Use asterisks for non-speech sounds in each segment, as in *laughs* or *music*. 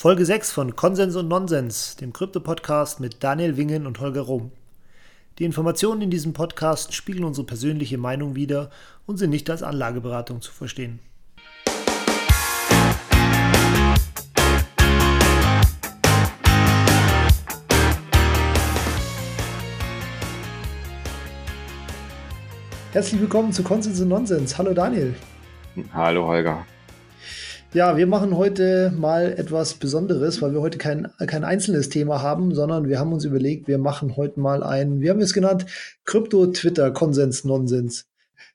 Folge 6 von Konsens und Nonsens, dem Krypto-Podcast mit Daniel Wingen und Holger Rum. Die Informationen in diesem Podcast spiegeln unsere persönliche Meinung wider und sind nicht als Anlageberatung zu verstehen. Herzlich willkommen zu Konsens und Nonsens. Hallo Daniel. Hallo Holger. Ja, wir machen heute mal etwas Besonderes, weil wir heute kein, kein einzelnes Thema haben, sondern wir haben uns überlegt, wir machen heute mal ein, wir haben es genannt, Krypto-Twitter-Konsens-Nonsens.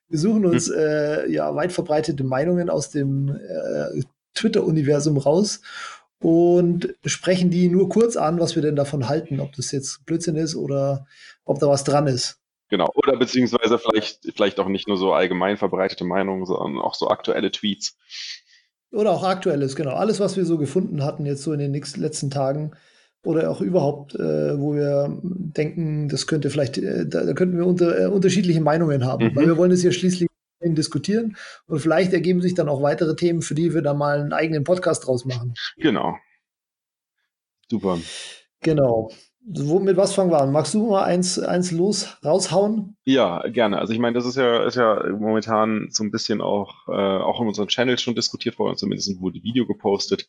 Wir suchen uns hm. äh, ja weit verbreitete Meinungen aus dem äh, Twitter-Universum raus und sprechen die nur kurz an, was wir denn davon halten, ob das jetzt Blödsinn ist oder ob da was dran ist. Genau, oder beziehungsweise vielleicht, vielleicht auch nicht nur so allgemein verbreitete Meinungen, sondern auch so aktuelle Tweets. Oder auch aktuelles, genau. Alles, was wir so gefunden hatten jetzt so in den nächsten, letzten Tagen oder auch überhaupt, äh, wo wir denken, das könnte vielleicht, äh, da, da, könnten wir unter, äh, unterschiedliche Meinungen haben, mhm. weil wir wollen es ja schließlich diskutieren und vielleicht ergeben sich dann auch weitere Themen, für die wir da mal einen eigenen Podcast draus machen. Genau. Super. Genau. Wo, mit was fangen wir an? Magst du mal eins, eins los raushauen? Ja, gerne. Also ich meine, das ist ja, ist ja momentan so ein bisschen auch, äh, auch in unserem Channel schon diskutiert worden, zumindest wurde Video gepostet.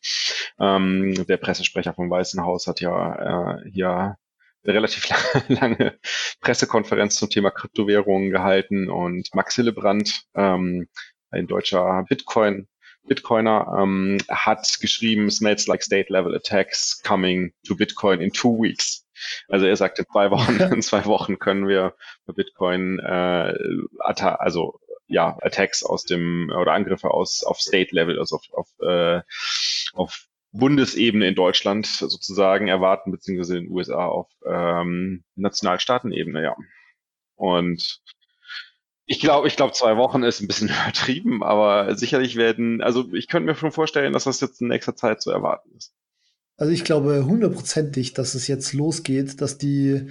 Ähm, der Pressesprecher vom Weißen Haus hat ja äh, hier eine relativ *laughs* lange Pressekonferenz zum Thema Kryptowährungen gehalten und Max Hillebrand, ähm, ein deutscher Bitcoin Bitcoiner ähm, hat geschrieben, smells like state level attacks coming to Bitcoin in two weeks. Also er sagt, in zwei Wochen, *laughs* in zwei Wochen können wir bei Bitcoin äh, also ja, Attacks aus dem oder Angriffe aus auf State Level, also auf, auf, äh, auf Bundesebene in Deutschland sozusagen erwarten, beziehungsweise in den USA auf ähm, Nationalstaatenebene, ja. Und ich glaube, ich glaube, zwei Wochen ist ein bisschen *laughs* übertrieben, aber sicherlich werden, also ich könnte mir schon vorstellen, dass das jetzt in nächster Zeit zu erwarten ist. Also ich glaube hundertprozentig, dass es jetzt losgeht, dass die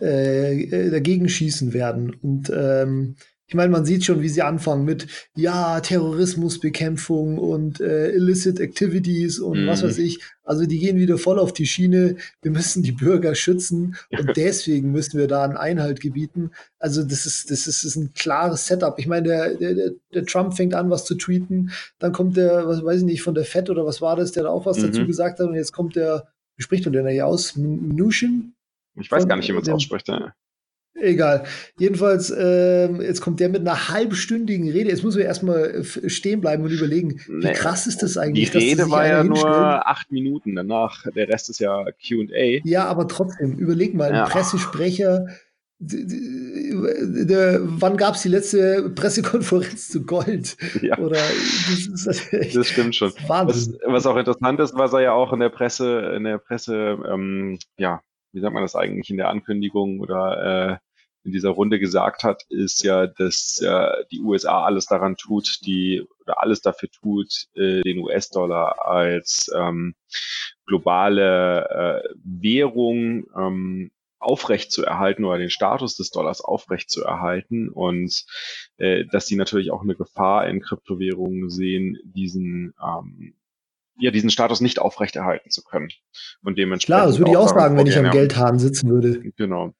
äh, äh dagegen schießen werden. Und ähm, ich meine, man sieht schon, wie sie anfangen mit, ja, Terrorismusbekämpfung und äh, illicit activities und mm. was weiß mhm. ich. Also die gehen wieder voll auf die Schiene. Wir müssen die Bürger schützen und deswegen müssen wir da einen Einhalt gebieten. Also das ist, das ist, das ist ein klares Setup. Ich meine, der, der, der Trump fängt an, was zu tweeten. Dann kommt der, was weiß ich nicht, von der Fed oder was war das, der da auch was mm dazu gesagt hat. Und jetzt kommt der, wie spricht man denn hier aus? Mnuchin? Ich weiß gar nicht, wie man es ausspricht. Ja. Egal. Jedenfalls, ähm, jetzt kommt der mit einer halbstündigen Rede. Jetzt muss wir erstmal stehen bleiben und überlegen, wie krass ist das eigentlich? Die Rede war ja nur acht Minuten danach. Der Rest ist ja QA. Ja, aber trotzdem, überleg mal, ja. ein Pressesprecher. Wann gab es die letzte Pressekonferenz zu Gold? Ja. Oder, das, ist das stimmt schon. Was, was, auch interessant ist, was er ja auch in der Presse, in der Presse, ähm, ja, wie sagt man das eigentlich in der Ankündigung oder äh, in dieser Runde gesagt hat, ist ja, dass äh, die USA alles daran tut, die oder alles dafür tut, äh, den US-Dollar als ähm, globale äh, Währung ähm, aufrecht zu erhalten oder den Status des Dollars aufrecht zu erhalten und äh, dass sie natürlich auch eine Gefahr in Kryptowährungen sehen, diesen ähm, ja, diesen Status nicht aufrechterhalten zu können. Und dementsprechend. Klar, das würde ich auch sagen, wenn ich am Geldhahn sitzen würde. Genau.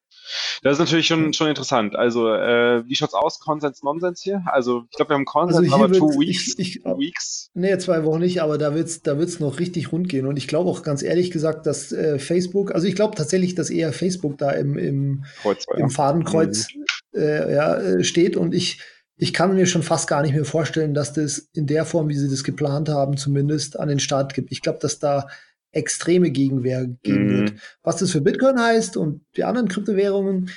Das ist natürlich schon, schon interessant. Also, äh, wie schaut's aus? Konsens, Nonsens hier? Also, ich glaube, wir haben Konsens, also aber two weeks. Ich, ich, weeks. Nee, zwei Wochen nicht, aber da wird's, da wird's noch richtig rund gehen. Und ich glaube auch ganz ehrlich gesagt, dass äh, Facebook, also ich glaube tatsächlich, dass eher Facebook da im, im, Kreuz, im. Fadenkreuz mhm. äh, ja, äh, steht. Und ich, ich kann mir schon fast gar nicht mehr vorstellen, dass das in der Form, wie sie das geplant haben, zumindest an den Start gibt. Ich glaube, dass da extreme Gegenwehr geben mhm. wird. Was das für Bitcoin heißt und die anderen Kryptowährungen,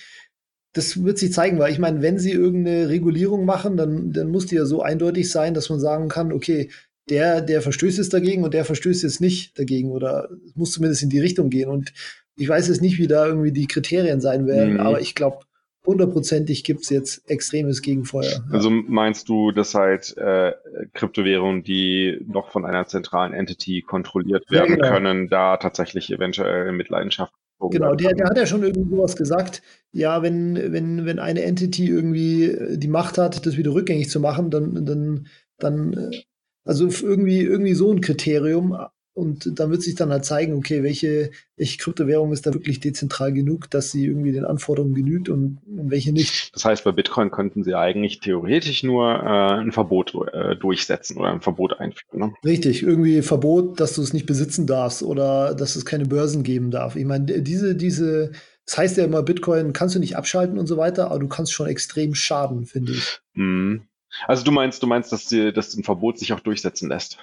das wird sich zeigen, weil ich meine, wenn sie irgendeine Regulierung machen, dann, dann muss die ja so eindeutig sein, dass man sagen kann, okay, der, der verstößt jetzt dagegen und der verstößt jetzt nicht dagegen oder muss zumindest in die Richtung gehen. Und ich weiß jetzt nicht, wie da irgendwie die Kriterien sein werden, mhm. aber ich glaube, hundertprozentig gibt es jetzt extremes Gegenfeuer. Also meinst du, dass halt äh, Kryptowährungen, die noch von einer zentralen Entity kontrolliert werden ja, genau. können, da tatsächlich eventuell mit Leidenschaft Genau, der, der hat ja schon irgendwie sowas gesagt. Ja, wenn, wenn, wenn eine Entity irgendwie die Macht hat, das wieder rückgängig zu machen, dann, dann, dann, äh, also irgendwie, irgendwie so ein Kriterium. Und dann wird sich dann halt zeigen, okay, welche, welche Kryptowährung ist da wirklich dezentral genug, dass sie irgendwie den Anforderungen genügt und, und welche nicht. Das heißt, bei Bitcoin könnten sie eigentlich theoretisch nur äh, ein Verbot äh, durchsetzen oder ein Verbot einführen. Ne? Richtig, irgendwie Verbot, dass du es nicht besitzen darfst oder dass es keine Börsen geben darf. Ich meine, diese, diese, das heißt ja immer, Bitcoin kannst du nicht abschalten und so weiter, aber du kannst schon extrem schaden, finde ich. Mhm. Also du meinst, du meinst, dass, die, dass ein Verbot sich auch durchsetzen lässt?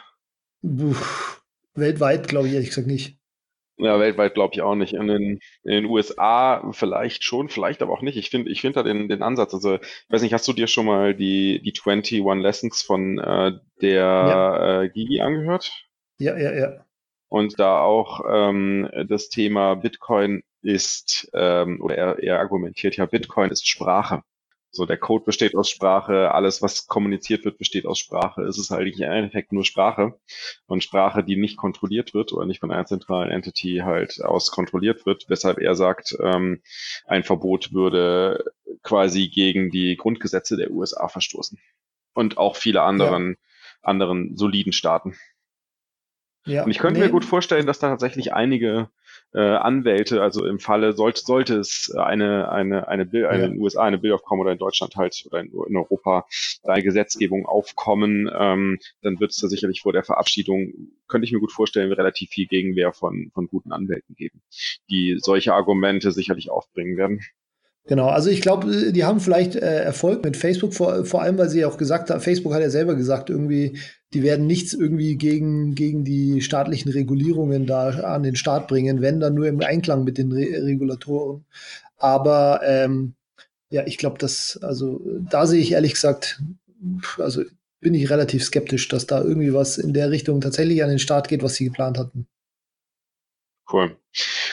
Puh. Weltweit glaube ich ehrlich gesagt nicht. Ja, weltweit glaube ich auch nicht. In den, in den USA vielleicht schon, vielleicht aber auch nicht. Ich finde ich finde da den, den Ansatz. Also, ich weiß nicht, hast du dir schon mal die, die 21 Lessons von äh, der ja. äh, Gigi angehört? Ja, ja, ja. Und da auch ähm, das Thema Bitcoin ist, ähm, oder er, er argumentiert ja, Bitcoin ist Sprache. So, der Code besteht aus Sprache, alles, was kommuniziert wird, besteht aus Sprache. Es ist eigentlich im Endeffekt nur Sprache. Und Sprache, die nicht kontrolliert wird oder nicht von einer zentralen Entity halt aus kontrolliert wird, weshalb er sagt, ähm, ein Verbot würde quasi gegen die Grundgesetze der USA verstoßen. Und auch viele anderen, ja. anderen soliden Staaten. Ja, und ich könnte nee. mir gut vorstellen, dass da tatsächlich einige äh, Anwälte, also im Falle sollte, sollte es eine, eine, eine Bill, eine ja. in den USA eine Bill Com oder in Deutschland halt oder in, in Europa eine Gesetzgebung aufkommen, ähm, dann wird es da sicherlich vor der Verabschiedung, könnte ich mir gut vorstellen, relativ viel Gegenwehr von, von guten Anwälten geben, die solche Argumente sicherlich aufbringen werden. Genau, also ich glaube, die haben vielleicht äh, Erfolg mit Facebook, vor, vor allem, weil sie auch gesagt haben, Facebook hat ja selber gesagt, irgendwie, die werden nichts irgendwie gegen, gegen die staatlichen Regulierungen da an den Start bringen, wenn dann nur im Einklang mit den Re Regulatoren. Aber ähm, ja, ich glaube, dass, also da sehe ich ehrlich gesagt, also bin ich relativ skeptisch, dass da irgendwie was in der Richtung tatsächlich an den Start geht, was sie geplant hatten. Cool.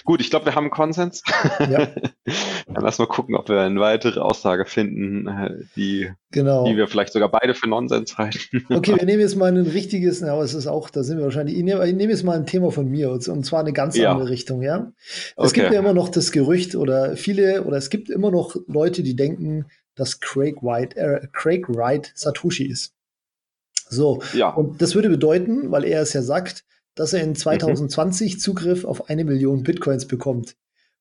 Gut, ich glaube, wir haben Konsens. Ja. *laughs* Dann lass mal gucken, ob wir eine weitere Aussage finden, äh, die, genau. die wir vielleicht sogar beide für Nonsens halten. *laughs* Okay, wir nehmen jetzt mal ein richtiges, ja, es ist auch, da sind wir wahrscheinlich, ich nehme, ich nehme jetzt mal ein Thema von mir und zwar eine ganz ja. andere Richtung, ja. Es okay. gibt ja immer noch das Gerücht oder viele, oder es gibt immer noch Leute, die denken, dass Craig White, äh, Craig Wright Satoshi ist. So. Ja. Und das würde bedeuten, weil er es ja sagt, dass er in 2020 mhm. Zugriff auf eine Million Bitcoins bekommt.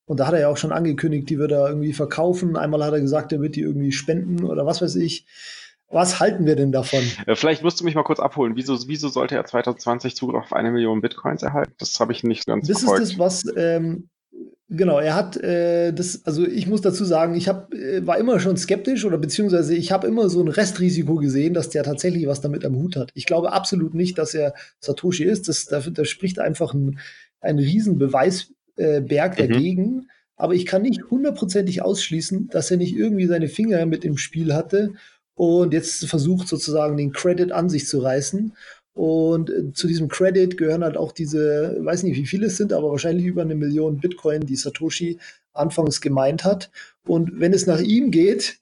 Und da hat er ja auch schon angekündigt, die wird er irgendwie verkaufen. Einmal hat er gesagt, er wird die irgendwie spenden oder was weiß ich. Was halten wir denn davon? Vielleicht musst du mich mal kurz abholen. Wieso, wieso sollte er 2020 Zugriff auf eine Million Bitcoins erhalten? Das habe ich nicht ganz Das verfolgt. ist das, was ähm, Genau, er hat äh, das, also ich muss dazu sagen, ich hab, äh, war immer schon skeptisch oder beziehungsweise ich habe immer so ein Restrisiko gesehen, dass der tatsächlich was damit am Hut hat. Ich glaube absolut nicht, dass er Satoshi ist. Das, da, da spricht einfach ein, ein Riesenbeweisberg äh, mhm. dagegen. Aber ich kann nicht hundertprozentig ausschließen, dass er nicht irgendwie seine Finger mit im Spiel hatte und jetzt versucht sozusagen den Credit an sich zu reißen und äh, zu diesem Credit gehören halt auch diese, weiß nicht, wie viele es sind, aber wahrscheinlich über eine Million Bitcoin, die Satoshi anfangs gemeint hat. Und wenn es nach ihm geht,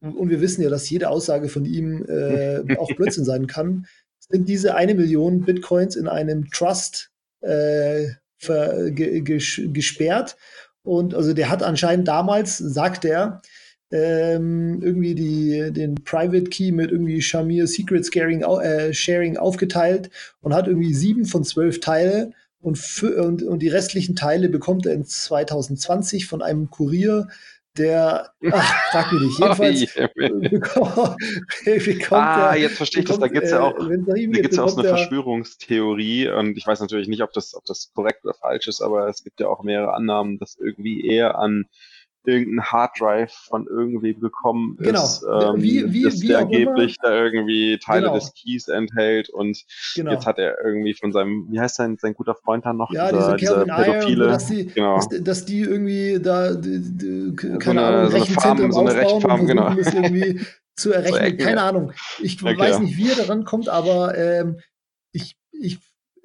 und wir wissen ja, dass jede Aussage von ihm äh, auch *laughs* Blödsinn sein kann, sind diese eine Million Bitcoins in einem Trust äh, ver, ge, gesperrt. Und also der hat anscheinend damals, sagt er, ähm, irgendwie die, den Private Key mit irgendwie Shamir Secret Scaring, äh, Sharing aufgeteilt und hat irgendwie sieben von zwölf Teile und, und, und die restlichen Teile bekommt er in 2020 von einem Kurier, der, *laughs* ach, frag mich nicht, jedenfalls *laughs* bekommt, ah, jetzt verstehe ich das, da gibt es ja auch, äh, da gibt's ja auch eine Verschwörungstheorie und ich weiß natürlich nicht, ob das, ob das korrekt oder falsch ist, aber es gibt ja auch mehrere Annahmen, dass irgendwie eher an irgendein Harddrive von irgendwem bekommen genau. ist, ähm, wie, wie, dass wie der angeblich da irgendwie Teile genau. des Keys enthält und genau. jetzt hat er irgendwie von seinem, wie heißt sein, sein guter Freund dann noch? Ja, dieser, diese Calvin Pädophile. dass, die, genau. dass, dass, die irgendwie da, die, die, keine so eine, Ahnung, so eine Farm, so eine Rechtfarm, genau. Irgendwie *laughs* zu errechnen. So keine Ahnung. Ich okay. weiß nicht, wie er daran kommt, aber ähm, ich, ich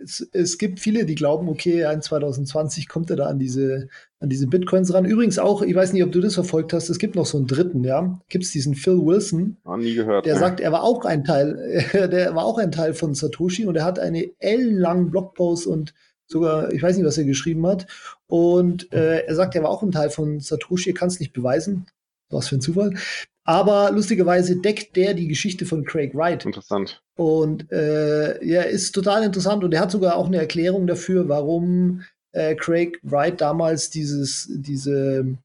es, es, gibt viele, die glauben, okay, in 2020 kommt er da an diese, an diese Bitcoins ran. Übrigens auch, ich weiß nicht, ob du das verfolgt hast, es gibt noch so einen dritten, ja. Gibt es diesen Phil Wilson. Noch nie gehört. Der ja. sagt, er war auch ein Teil, *laughs* der war auch ein Teil von Satoshi und er hat eine ellenlangen Blogpost und sogar, ich weiß nicht, was er geschrieben hat. Und äh, er sagt, er war auch ein Teil von Satoshi, er kann es nicht beweisen. Was für ein Zufall. Aber lustigerweise deckt der die Geschichte von Craig Wright. Interessant. Und äh, ja, ist total interessant und er hat sogar auch eine Erklärung dafür, warum äh, Craig Wright damals dieses, diese,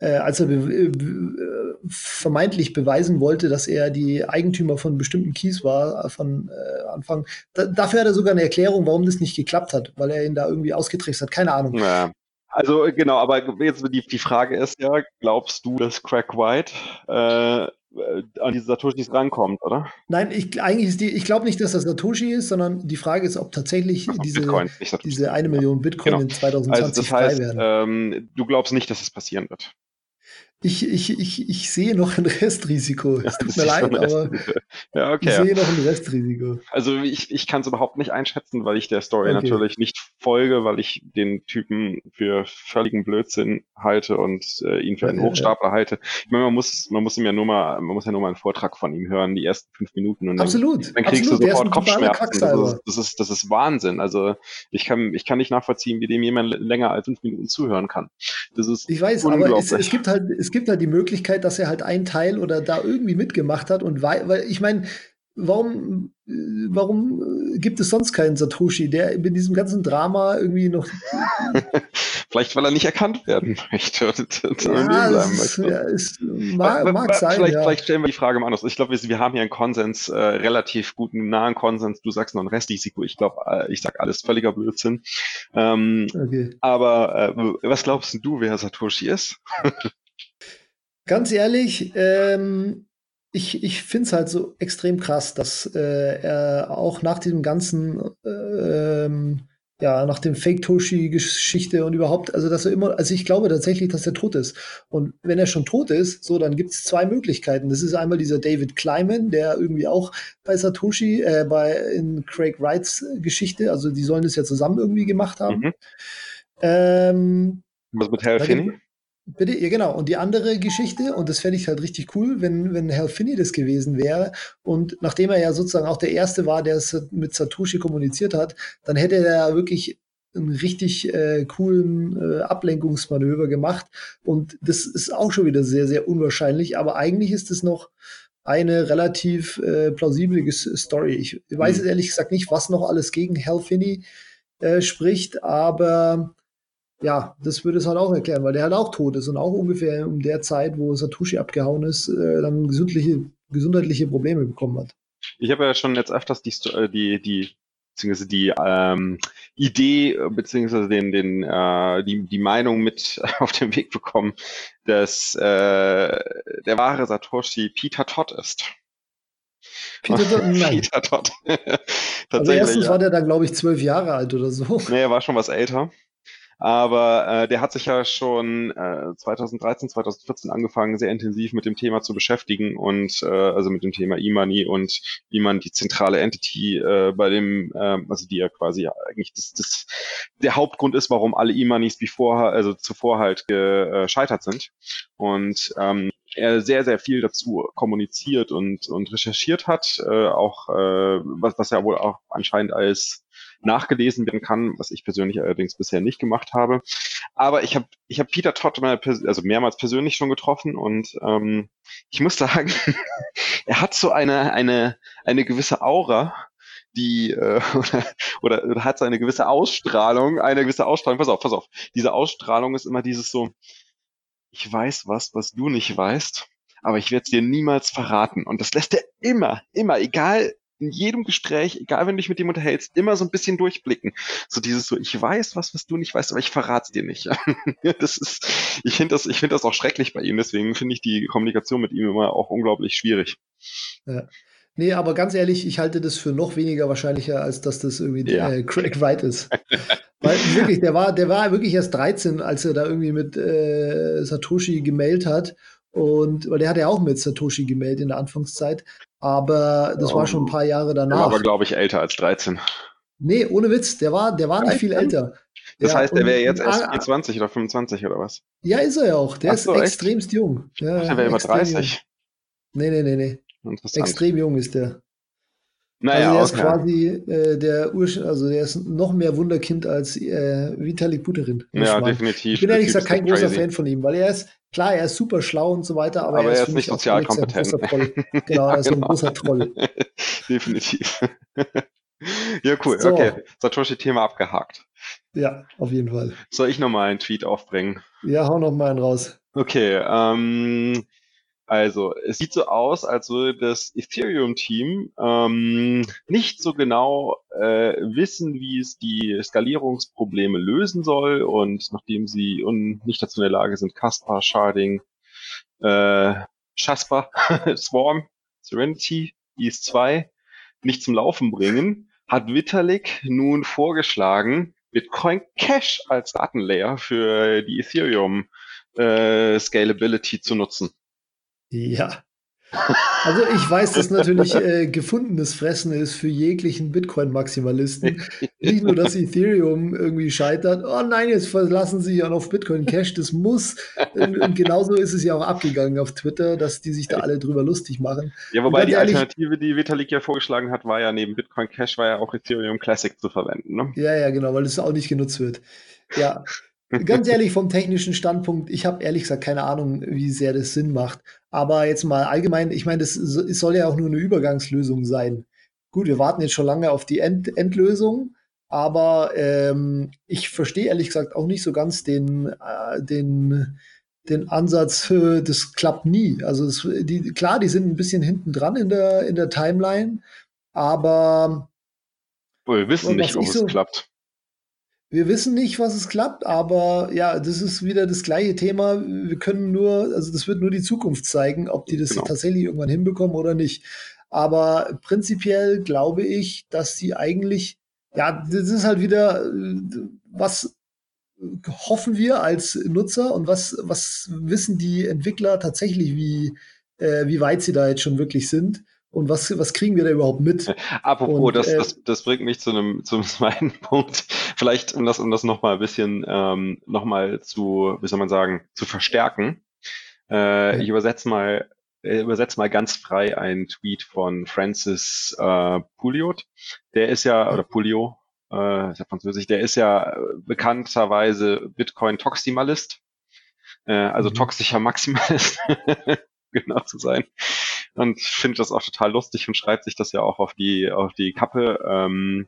äh, als er be äh, vermeintlich beweisen wollte, dass er die Eigentümer von bestimmten Keys war, äh, von äh, Anfang. Da, dafür hat er sogar eine Erklärung, warum das nicht geklappt hat, weil er ihn da irgendwie ausgetrickst hat. Keine Ahnung. Ja. Also genau, aber jetzt die, die Frage ist ja, glaubst du, dass Craig White äh, an diese Satoshis rankommt, oder? Nein, ich, eigentlich ist die, ich glaube nicht, dass das Satoshi ist, sondern die Frage ist, ob tatsächlich diese, Bitcoin, diese eine Million Bitcoin genau. in 2020 also das heißt, frei werden. Ähm, du glaubst nicht, dass es passieren wird. Ich, ich, ich, ich sehe noch ein Restrisiko. Es tut mir leid, aber *laughs* ja, okay, ich sehe noch ein Restrisiko. Also ich, ich kann es überhaupt nicht einschätzen, weil ich der Story okay. natürlich nicht folge, weil ich den Typen für völligen Blödsinn halte und äh, ihn für einen Hochstapler halte. Ich meine, man muss, man muss ihm ja nur mal, man muss ja nur mal einen Vortrag von ihm hören, die ersten fünf Minuten und absolut, dann, dann kriegst absolut. du sofort Kopfschmerzen. Das ist, das ist, das ist Wahnsinn. Also ich kann, ich kann nicht nachvollziehen, wie dem jemand länger als fünf Minuten zuhören kann. Das ist ich weiß, aber es, es gibt halt, es es gibt halt die Möglichkeit, dass er halt ein Teil oder da irgendwie mitgemacht hat und weil, weil ich meine, warum, warum gibt es sonst keinen Satoshi, der in diesem ganzen Drama irgendwie noch. *laughs* Vielleicht, weil er nicht erkannt werden möchte. ja, ist, ja, es mag, mag sein. Vielleicht, ja. vielleicht, stellen wir die Frage mal anders. Ich glaube, wir, wir, haben hier einen Konsens, äh, relativ guten, nahen Konsens. Du sagst noch ein Restrisiko. Ich glaube, äh, ich sag alles völliger Blödsinn. Ähm, okay. Aber äh, was glaubst du, wer Satoshi ist? *laughs* Ganz ehrlich, ähm, ich, ich finde es halt so extrem krass, dass äh, er auch nach diesem ganzen, ähm, ja, nach dem Fake-Toshi-Geschichte und überhaupt, also dass er immer, also ich glaube tatsächlich, dass er tot ist. Und wenn er schon tot ist, so, dann gibt es zwei Möglichkeiten. Das ist einmal dieser David Kleiman, der irgendwie auch bei Satoshi, äh, bei in Craig Wrights Geschichte, also die sollen das ja zusammen irgendwie gemacht haben. Mhm. Ähm, Was mit Hal Finney? Bitte, ja genau. Und die andere Geschichte, und das fände ich halt richtig cool, wenn, wenn Herr Finney das gewesen wäre. Und nachdem er ja sozusagen auch der Erste war, der es mit Satoshi kommuniziert hat, dann hätte er wirklich einen richtig äh, coolen äh, Ablenkungsmanöver gemacht. Und das ist auch schon wieder sehr, sehr unwahrscheinlich. Aber eigentlich ist es noch eine relativ äh, plausible Story. Ich weiß mhm. ehrlich gesagt nicht, was noch alles gegen Hal Finney äh, spricht, aber ja, das würde es halt auch erklären, weil der halt auch tot ist und auch ungefähr um der Zeit, wo Satoshi abgehauen ist, äh, dann gesundliche, gesundheitliche Probleme bekommen hat. Ich habe ja schon jetzt öfters die, äh, die, die beziehungsweise die ähm, Idee beziehungsweise den, den, äh, die, die Meinung mit *laughs* auf den Weg bekommen, dass äh, der wahre Satoshi Peter Todd ist. Peter Todd? *laughs* Nein. Peter Todd. *laughs* also erstens ja. war der dann, glaube ich, zwölf Jahre alt oder so. Nee, er war schon was älter. Aber äh, der hat sich ja schon äh, 2013, 2014 angefangen, sehr intensiv mit dem Thema zu beschäftigen und äh, also mit dem Thema E-Money und wie man die zentrale Entity äh, bei dem, äh, also die ja quasi eigentlich das, das der Hauptgrund ist, warum alle E-Moneys bevor, also zuvor halt gescheitert sind. Und ähm, er sehr, sehr viel dazu kommuniziert und, und recherchiert hat, äh, auch äh, was, was er wohl auch anscheinend als nachgelesen werden kann, was ich persönlich allerdings bisher nicht gemacht habe. Aber ich habe ich hab Peter Todd mal also mehrmals persönlich schon getroffen und ähm, ich muss sagen, *laughs* er hat so eine, eine, eine gewisse Aura, die äh, *laughs* oder, oder hat so eine gewisse Ausstrahlung, eine gewisse Ausstrahlung, pass auf, pass auf, diese Ausstrahlung ist immer dieses so, ich weiß was, was du nicht weißt, aber ich werde es dir niemals verraten. Und das lässt er immer, immer, egal in jedem Gespräch, egal wenn du dich mit dem unterhältst, immer so ein bisschen durchblicken. So dieses so, ich weiß was, was du nicht weißt, aber ich verrat's dir nicht. *laughs* das ist, ich finde das, ich finde das auch schrecklich bei ihm. Deswegen finde ich die Kommunikation mit ihm immer auch unglaublich schwierig. Ja. Nee, aber ganz ehrlich, ich halte das für noch weniger wahrscheinlicher, als dass das irgendwie ja. äh, Craig Wright ist. *laughs* Weil wirklich, der war, der war wirklich erst 13, als er da irgendwie mit äh, Satoshi gemeldet hat. Und weil der hat ja auch mit Satoshi gemeldet in der Anfangszeit. Aber das um, war schon ein paar Jahre danach. Der war aber, glaube ich, älter als 13. Nee, ohne Witz, der war, der war nicht viel älter. Das ja, heißt, der wäre jetzt erst 24 oder 25 oder was? Ja, ist er ja auch. Der so, ist extremst echt? jung. Ja, der wäre über 30. Jung. Nee, nee, nee, nee. Extrem jung ist der. Naja, also der ist quasi äh, der Ur also der ist noch mehr Wunderkind als äh, Vitalik Buterin. Ja, definitiv. Ich bin ehrlich gesagt kein großer crazy. Fan von ihm, weil er ist, klar, er ist super schlau und so weiter, aber, aber er ist, ist nicht sozial kompetent. *laughs* Genau, ja, er ist genau. ein großer Troll. *laughs* Definitiv. *laughs* ja, cool. So. Okay, Satoshi-Thema abgehakt. Ja, auf jeden Fall. Soll ich nochmal einen Tweet aufbringen? Ja, hau noch mal einen raus. Okay, ähm, also es sieht so aus, als würde das Ethereum-Team ähm, nicht so genau äh, wissen, wie es die Skalierungsprobleme lösen soll. Und nachdem sie un nicht dazu in der Lage sind, Caspar, Sharding, äh, Shasper, *laughs* Swarm, Serenity, ES2 nicht zum Laufen bringen, hat Vitalik nun vorgeschlagen, Bitcoin Cash als Datenlayer für die Ethereum äh, Scalability zu nutzen. Ja. Also ich weiß, dass natürlich *laughs* äh, gefundenes Fressen ist für jeglichen Bitcoin-Maximalisten. Nicht nur, dass Ethereum irgendwie scheitert. Oh nein, jetzt verlassen sie sich auch auf Bitcoin Cash. Das muss. Und, und, genauso ist es ja auch abgegangen auf Twitter, dass die sich da alle drüber lustig machen. Ja, wobei die Alternative, die Vitalik ja vorgeschlagen hat, war ja neben Bitcoin Cash war ja auch Ethereum Classic zu verwenden. Ne? Ja, ja, genau, weil es auch nicht genutzt wird. Ja. Ganz ehrlich, vom technischen Standpunkt, ich habe ehrlich gesagt keine Ahnung, wie sehr das Sinn macht. Aber jetzt mal allgemein, ich meine, das soll ja auch nur eine Übergangslösung sein. Gut, wir warten jetzt schon lange auf die End Endlösung, aber ähm, ich verstehe ehrlich gesagt auch nicht so ganz den, äh, den, den Ansatz, äh, das klappt nie. Also es, die, klar, die sind ein bisschen hinten dran in der, in der Timeline, aber wir wissen nicht, ob es so, klappt. Wir wissen nicht, was es klappt, aber ja, das ist wieder das gleiche Thema. Wir können nur, also das wird nur die Zukunft zeigen, ob die das genau. tatsächlich irgendwann hinbekommen oder nicht. Aber prinzipiell glaube ich, dass sie eigentlich, ja, das ist halt wieder, was hoffen wir als Nutzer und was, was wissen die Entwickler tatsächlich, wie, äh, wie weit sie da jetzt schon wirklich sind und was, was kriegen wir da überhaupt mit? *laughs* Apropos, und, das, äh, das, das bringt mich zu einem, zum *laughs* zweiten Punkt. Vielleicht, um das, um das nochmal ein bisschen ähm, nochmal zu, wie soll man sagen, zu verstärken. Äh, ja. Ich übersetze mal, äh, übersetze mal ganz frei einen Tweet von Francis äh, Pouliot. Der ist ja, oder Pulio, äh, ist ja französisch, der ist ja bekannterweise Bitcoin-Toximalist. Äh, also mhm. toxischer Maximalist, *laughs* genau zu sein und findet das auch total lustig und schreibt sich das ja auch auf die, auf die Kappe, ähm,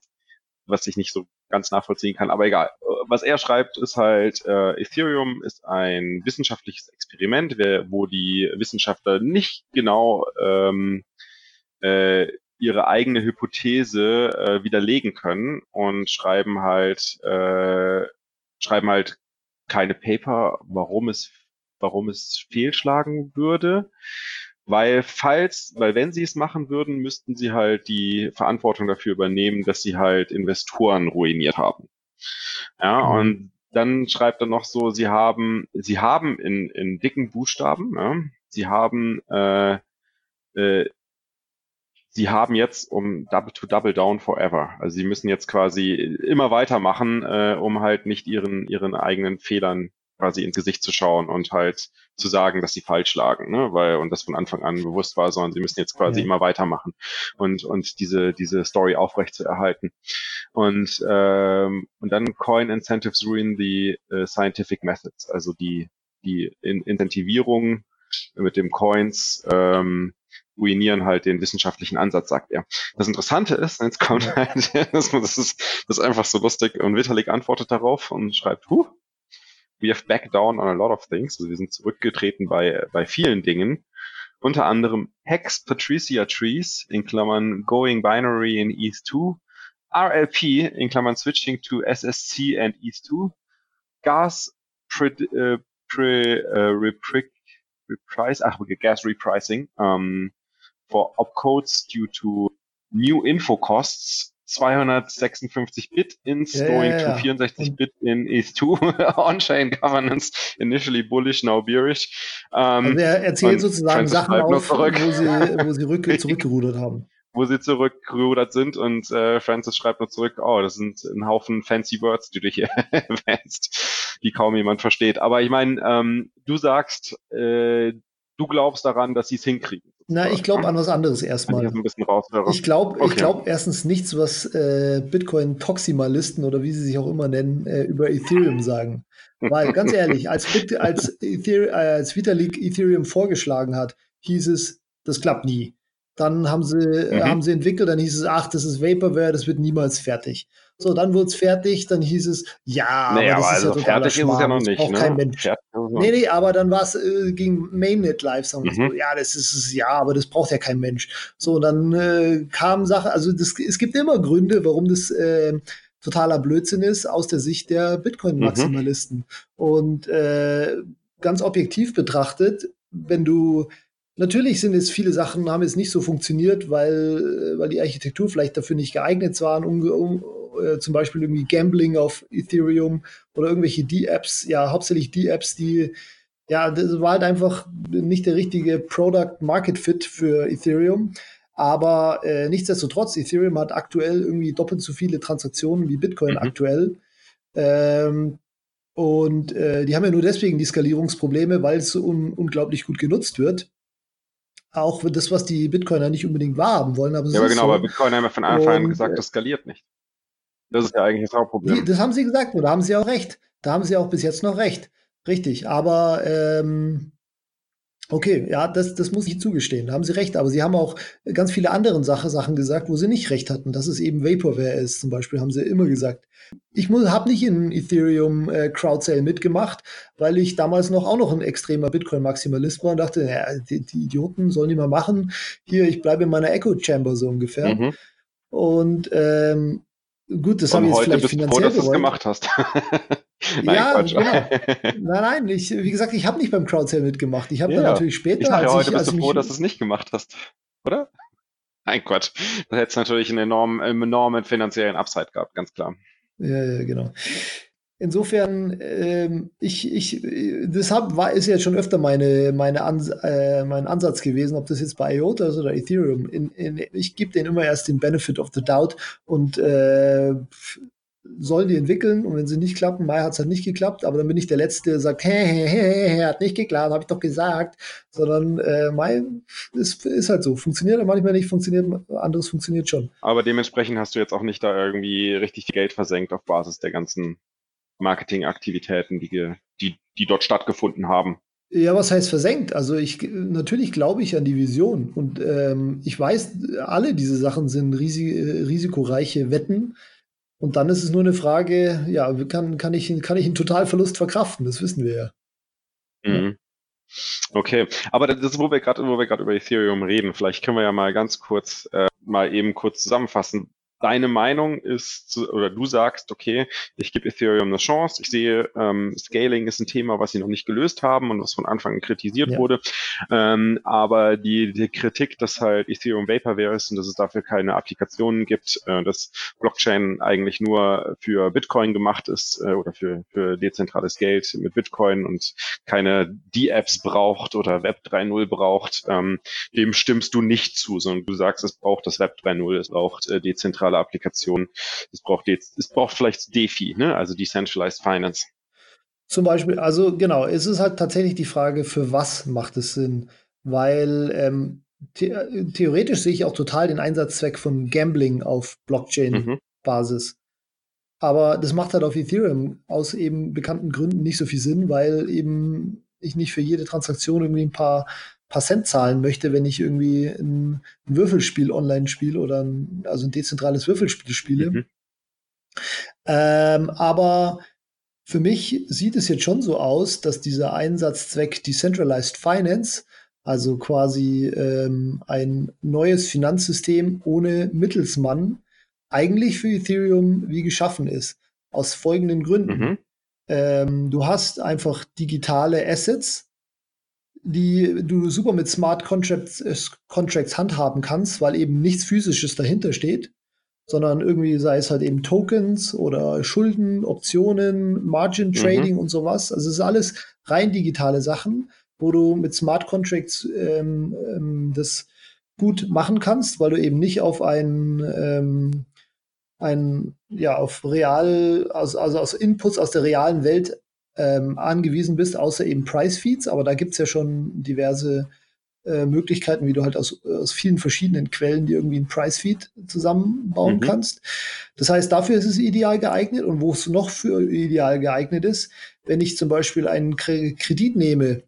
was ich nicht so ganz nachvollziehen kann, aber egal. Was er schreibt, ist halt, äh, Ethereum ist ein wissenschaftliches Experiment, wo die Wissenschaftler nicht genau ähm, äh, ihre eigene Hypothese äh, widerlegen können und schreiben halt, äh, schreiben halt keine Paper, warum es, warum es fehlschlagen würde. Weil falls, weil wenn sie es machen würden, müssten sie halt die Verantwortung dafür übernehmen, dass sie halt Investoren ruiniert haben. Ja, mhm. und dann schreibt er noch so, sie haben, sie haben in, in dicken Buchstaben, ja, sie haben, äh, äh, sie haben jetzt um double to double down forever. Also sie müssen jetzt quasi immer weitermachen, äh, um halt nicht ihren, ihren eigenen Fehlern quasi ins Gesicht zu schauen und halt zu sagen, dass sie falsch lagen, ne? weil und das von Anfang an bewusst war, sondern sie müssen jetzt quasi ja. immer weitermachen und und diese diese Story aufrecht zu erhalten. Und ähm, und dann Coin Incentives ruin the uh, scientific methods, also die die in Incentivierung mit dem Coins ähm, ruinieren halt den wissenschaftlichen Ansatz, sagt er. Das Interessante ist, jetzt kommt halt, *laughs* das, ist, das ist einfach so lustig und Vitalik antwortet darauf und schreibt, huh, we have backed down on a lot of things. Also wir sind zurückgetreten bei, bei vielen Dingen. Unter anderem Hex Patricia Trees in Klammern Going Binary in East 2, RLP in Klammern Switching to SSC and East 2, Gas pre, uh, pre, uh, repri, reprice, ach, gas repricing um, for opcodes due to new info costs 256 Bit ins yeah, going yeah, to 64 Bit in ETH2 *laughs* On-Chain Governance, initially bullish, now bearish. Ähm, also er erzählt sozusagen Sachen auf, wo sie, wo sie rück, *laughs* zurückgerudert haben. Wo sie zurückgerudert sind und äh, Francis schreibt nur zurück, oh, das sind ein Haufen fancy Words, die du hier *laughs* erwähnst, die kaum jemand versteht. Aber ich meine, ähm, du sagst, äh, du glaubst daran, dass sie es hinkriegen. Na, ich glaube an was anderes erstmal. Ich glaube okay. glaub erstens nichts, was äh, Bitcoin-Toximalisten oder wie sie sich auch immer nennen, äh, über Ethereum sagen. Weil, ganz *laughs* ehrlich, als, Bit als, Ether äh, als Vitalik Ethereum vorgeschlagen hat, hieß es, das klappt nie. Dann haben sie, äh, mhm. haben sie entwickelt, dann hieß es, ach, das ist Vaporware, das wird niemals fertig. So, dann wurde es fertig, dann hieß es, ja, nee, aber das aber ist also ja fertig ist es ja noch nicht. Ne? kein Mensch. Nee, nee, aber dann war es äh, gegen Mainnet live, sagen wir mhm. so, ja, das ist es, ja, aber das braucht ja kein Mensch. So, und dann äh, kamen Sachen, also das, es gibt immer Gründe, warum das äh, totaler Blödsinn ist aus der Sicht der Bitcoin-Maximalisten. Mhm. Und äh, ganz objektiv betrachtet, wenn du Natürlich sind jetzt viele Sachen, haben jetzt nicht so funktioniert, weil, weil die Architektur vielleicht dafür nicht geeignet waren, um, um äh, zum Beispiel irgendwie Gambling auf Ethereum oder irgendwelche D-Apps, ja, hauptsächlich D-Apps, die, ja, das war halt einfach nicht der richtige Product Market Fit für Ethereum. Aber äh, nichtsdestotrotz, Ethereum hat aktuell irgendwie doppelt so viele Transaktionen wie Bitcoin mhm. aktuell. Ähm, und äh, die haben ja nur deswegen die Skalierungsprobleme, weil es so un unglaublich gut genutzt wird. Auch das, was die Bitcoiner nicht unbedingt wahrhaben wollen. Aber ja, aber genau, so. aber Bitcoin haben ja von Anfang an gesagt, das skaliert nicht. Das ist ja eigentlich das Hauptproblem. Das haben sie gesagt, und da haben sie auch recht. Da haben sie auch bis jetzt noch recht. Richtig, aber ähm, okay, ja, das, das muss ich zugestehen, da haben sie recht. Aber sie haben auch ganz viele andere Sache, Sachen gesagt, wo sie nicht recht hatten, dass es eben Vaporware ist, zum Beispiel, haben sie immer gesagt. Ich habe nicht in Ethereum äh, Crowdsale mitgemacht, weil ich damals noch auch noch ein extremer Bitcoin-Maximalist war und dachte, ja, die, die, Idioten sollen die mal machen. Hier, ich bleibe in meiner Echo-Chamber so ungefähr. Mhm. Und ähm, Gut, das habe ich jetzt vielleicht finanziell froh, dass du es gemacht hast. *laughs* nein, ja, Quatsch. genau. *laughs* Nein, nein, ich, wie gesagt, ich habe nicht beim Crowdsale mitgemacht. Ich habe ja. dann natürlich später. Ich sage ja, heute ich, bist du froh, dass du es nicht gemacht hast, oder? Nein, Quatsch. Da hätte es natürlich einen enormen, enormen finanziellen Upside gehabt, ganz klar. Ja, ja, genau. Insofern, ähm, ich, ich, deshalb war, ist jetzt schon öfter meine, meine Ans äh, mein Ansatz gewesen, ob das jetzt bei IOTA ist oder Ethereum. In, in, ich gebe denen immer erst den Benefit of the Doubt und äh, sollen die entwickeln und wenn sie nicht klappen, Mai hat es halt nicht geklappt, aber dann bin ich der Letzte, der sagt, hä, hä, hä, hä hat nicht geklappt, habe ich doch gesagt, sondern äh, Mai ist, ist halt so, funktioniert manchmal nicht, funktioniert, anderes funktioniert schon. Aber dementsprechend hast du jetzt auch nicht da irgendwie richtig Geld versenkt auf Basis der ganzen Marketingaktivitäten, die, die, die dort stattgefunden haben. Ja, was heißt versenkt? Also ich natürlich glaube ich an die Vision und ähm, ich weiß, alle diese Sachen sind risi risikoreiche Wetten. Und dann ist es nur eine Frage, ja, kann, kann, ich, kann ich einen Totalverlust verkraften? Das wissen wir ja. Mhm. Okay, aber das ist, wo wir gerade, wo wir gerade über Ethereum reden. Vielleicht können wir ja mal ganz kurz, äh, mal eben kurz zusammenfassen deine Meinung ist, oder du sagst, okay, ich gebe Ethereum eine Chance. Ich sehe, ähm, Scaling ist ein Thema, was sie noch nicht gelöst haben und was von Anfang an kritisiert ja. wurde. Ähm, aber die, die Kritik, dass halt Ethereum Vaporware ist und dass es dafür keine Applikationen gibt, äh, dass Blockchain eigentlich nur für Bitcoin gemacht ist äh, oder für, für dezentrales Geld mit Bitcoin und keine D-Apps braucht oder Web 3.0 braucht, ähm, dem stimmst du nicht zu, sondern du sagst, es braucht das Web 3.0, es braucht äh, dezentrale dezentrale Applikationen. Es braucht jetzt, es braucht vielleicht DeFi, ne? also Decentralized Finance. Zum Beispiel, also genau, es ist halt tatsächlich die Frage, für was macht es Sinn? Weil ähm, the theoretisch sehe ich auch total den Einsatzzweck von Gambling auf Blockchain-Basis. Mhm. Aber das macht halt auf Ethereum aus eben bekannten Gründen nicht so viel Sinn, weil eben ich nicht für jede Transaktion irgendwie ein paar paar Cent zahlen möchte, wenn ich irgendwie ein, ein Würfelspiel online spiele oder ein, also ein dezentrales Würfelspiel spiele. Mhm. Ähm, aber für mich sieht es jetzt schon so aus, dass dieser Einsatzzweck Decentralized Finance, also quasi ähm, ein neues Finanzsystem ohne Mittelsmann, eigentlich für Ethereum wie geschaffen ist. Aus folgenden Gründen. Mhm. Ähm, du hast einfach digitale Assets, die du super mit Smart Contracts, äh, Contracts handhaben kannst, weil eben nichts Physisches dahinter steht, sondern irgendwie sei es halt eben Tokens oder Schulden, Optionen, Margin mhm. Trading mhm. und sowas. Also es ist alles rein digitale Sachen, wo du mit Smart Contracts ähm, ähm, das gut machen kannst, weil du eben nicht auf ein ähm, ein, ja, auf real, also, also aus Inputs aus der realen Welt ähm, angewiesen bist, außer eben Price Feeds. Aber da gibt es ja schon diverse äh, Möglichkeiten, wie du halt aus, aus vielen verschiedenen Quellen dir irgendwie ein Price-Feed zusammenbauen mhm. kannst. Das heißt, dafür ist es ideal geeignet und wo es noch für ideal geeignet ist, wenn ich zum Beispiel einen Kredit nehme,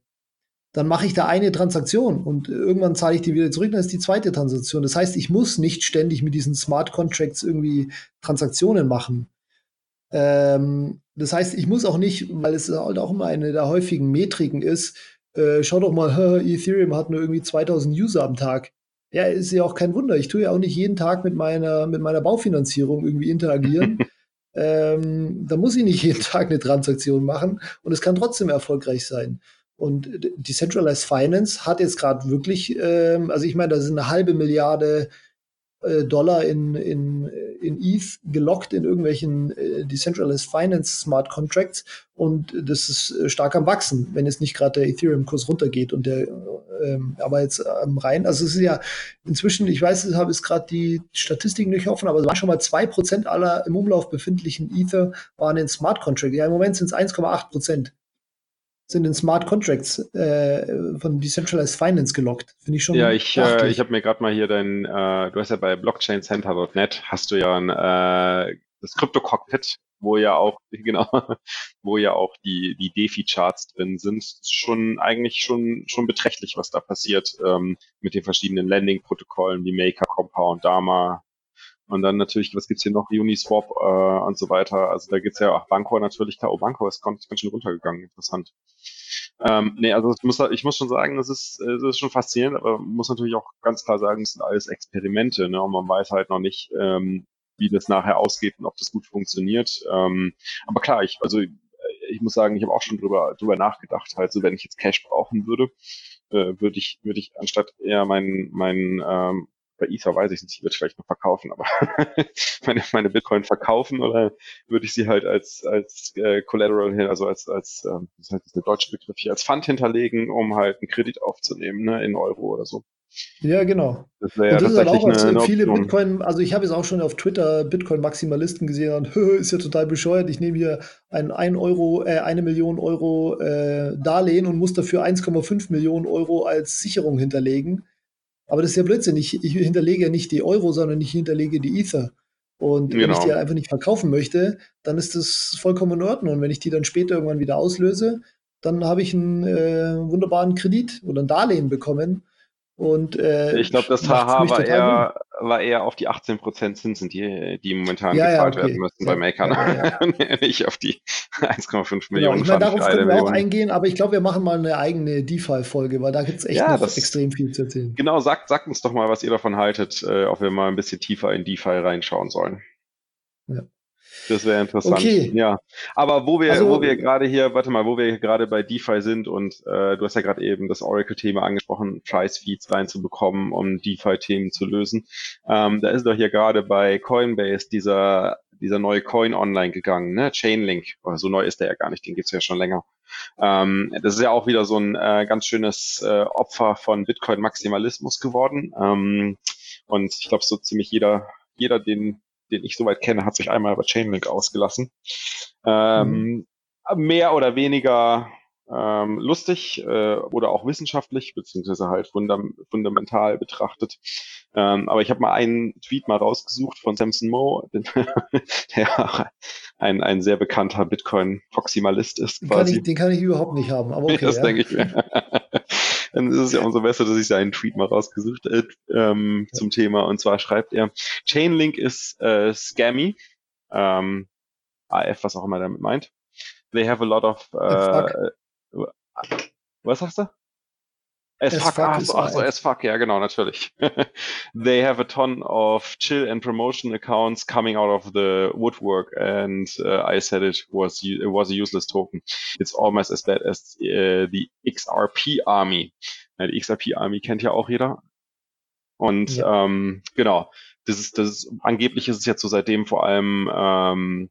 dann mache ich da eine Transaktion und irgendwann zahle ich die wieder zurück, dann ist die zweite Transaktion. Das heißt, ich muss nicht ständig mit diesen Smart Contracts irgendwie Transaktionen machen. Ähm, das heißt, ich muss auch nicht, weil es halt auch immer eine der häufigen Metriken ist, äh, schau doch mal, *laughs* Ethereum hat nur irgendwie 2000 User am Tag. Ja, ist ja auch kein Wunder. Ich tue ja auch nicht jeden Tag mit meiner, mit meiner Baufinanzierung irgendwie interagieren. *laughs* ähm, da muss ich nicht jeden Tag eine Transaktion machen und es kann trotzdem erfolgreich sein. Und Decentralized Finance hat jetzt gerade wirklich, ähm, also ich meine, da sind eine halbe Milliarde Dollar in, in, in ETH gelockt in irgendwelchen äh, Decentralized Finance Smart Contracts und das ist äh, stark am Wachsen, wenn jetzt nicht gerade der Ethereum-Kurs runtergeht und der ähm, aber jetzt am Rhein, also es ist ja inzwischen, ich weiß, ich habe jetzt gerade die Statistiken nicht offen, aber es waren schon mal zwei Prozent aller im Umlauf befindlichen Ether waren in Smart Contracts. Ja, im Moment sind es 1,8 Prozent sind in Smart Contracts äh, von Decentralized Finance gelockt. Finde ich schon. Ja, ich, äh, ich habe mir gerade mal hier dein, äh, du hast ja bei blockchaincenter.net hast du ja ein, äh, das Crypto Cockpit, wo ja auch, *laughs* genau, wo ja auch die, die DeFi-Charts drin sind. Ist schon eigentlich schon, schon beträchtlich, was da passiert ähm, mit den verschiedenen Landing-Protokollen wie Maker, Compound, Dama, und dann natürlich, was gibt's hier noch? Uniswap äh, und so weiter. Also da gibt's ja auch Banco natürlich. Oh, Banco ist ganz, schön runtergegangen. Interessant. Ähm, nee, also ich muss, ich muss schon sagen, das ist, das ist schon faszinierend, aber muss natürlich auch ganz klar sagen, es sind alles Experimente. Ne? Und man weiß halt noch nicht, ähm, wie das nachher ausgeht und ob das gut funktioniert. Ähm, aber klar, ich, also ich muss sagen, ich habe auch schon drüber, drüber nachgedacht, halt so, wenn ich jetzt Cash brauchen würde, äh, würde ich, würde ich anstatt eher mein, mein ähm, bei Ether weiß ich nicht, ich würde vielleicht noch verkaufen, aber *laughs* meine, meine Bitcoin verkaufen oder würde ich sie halt als, als äh, Collateral hin, also als, als ähm, das heißt der deutsche Begriff hier, als Fund hinterlegen, um halt einen Kredit aufzunehmen, ne, in Euro oder so. Ja, genau. Das wäre ja das tatsächlich ist halt auch, eine, eine viele Bitcoin, also ich habe jetzt auch schon auf Twitter Bitcoin-Maximalisten gesehen und *laughs* ist ja total bescheuert. Ich nehme hier ein 1 Euro, äh, eine Million Euro äh, Darlehen und muss dafür 1,5 Millionen Euro als Sicherung hinterlegen. Aber das ist ja Blödsinn. Ich, ich hinterlege ja nicht die Euro, sondern ich hinterlege die Ether. Und genau. wenn ich die genau. einfach nicht verkaufen möchte, dann ist das vollkommen in Ordnung. Und wenn ich die dann später irgendwann wieder auslöse, dann habe ich einen äh, wunderbaren Kredit oder ein Darlehen bekommen, und, äh, ich glaube, das HH war eher, war eher auf die 18% Zinsen, die, die momentan ja, gezahlt ja, okay. werden müssen ja, bei Maker. Ja, *laughs* Nicht auf die 1,5 genau, Millionen. Ich meine, darauf können wir auch eingehen, aber ich glaube, wir machen mal eine eigene DeFi-Folge, weil da gibt es echt noch das, extrem viel zu erzählen. Genau, sagt, sagt uns doch mal, was ihr davon haltet, äh, ob wir mal ein bisschen tiefer in DeFi reinschauen sollen. Ja. Das wäre interessant. Okay. Ja. Aber wo wir, also, wo wir gerade hier, warte mal, wo wir gerade bei DeFi sind und äh, du hast ja gerade eben das Oracle-Thema angesprochen, Price-Feeds reinzubekommen, um DeFi-Themen zu lösen. Ähm, da ist doch hier gerade bei Coinbase dieser dieser neue Coin online gegangen, ne? Chainlink. Oder so neu ist der ja gar nicht, den gibt's ja schon länger. Ähm, das ist ja auch wieder so ein äh, ganz schönes äh, Opfer von Bitcoin-Maximalismus geworden. Ähm, und ich glaube, so ziemlich jeder, jeder, den den ich soweit kenne, hat sich einmal über Chainlink ausgelassen. Ähm, mhm. Mehr oder weniger ähm, lustig äh, oder auch wissenschaftlich, beziehungsweise halt fundam fundamental betrachtet. Ähm, aber ich habe mal einen Tweet mal rausgesucht von Samson Moe, *laughs* der ein, ein sehr bekannter Bitcoin-Proximalist ist. Quasi. Kann ich, den kann ich überhaupt nicht haben, aber *laughs* okay. Das ja. denke ich mir. Dann ist es ja umso besser, dass ich seinen Tweet mal rausgesucht äh, ähm, zum Thema. Und zwar schreibt er, Chainlink ist äh, scammy, ähm, AF, was auch immer damit meint. They have a lot of, äh, was sagst du? As, as fuck, fuck ach, so, ach so, as fuck, ja genau, natürlich. *laughs* They have a ton of chill and promotion accounts coming out of the woodwork and uh, I said it was it was a useless token. It's almost as bad as uh, the XRP Army. Die XRP Army kennt ja auch jeder. Und ja. ähm, genau, das ist, das ist, angeblich ist es jetzt so seitdem vor allem ähm,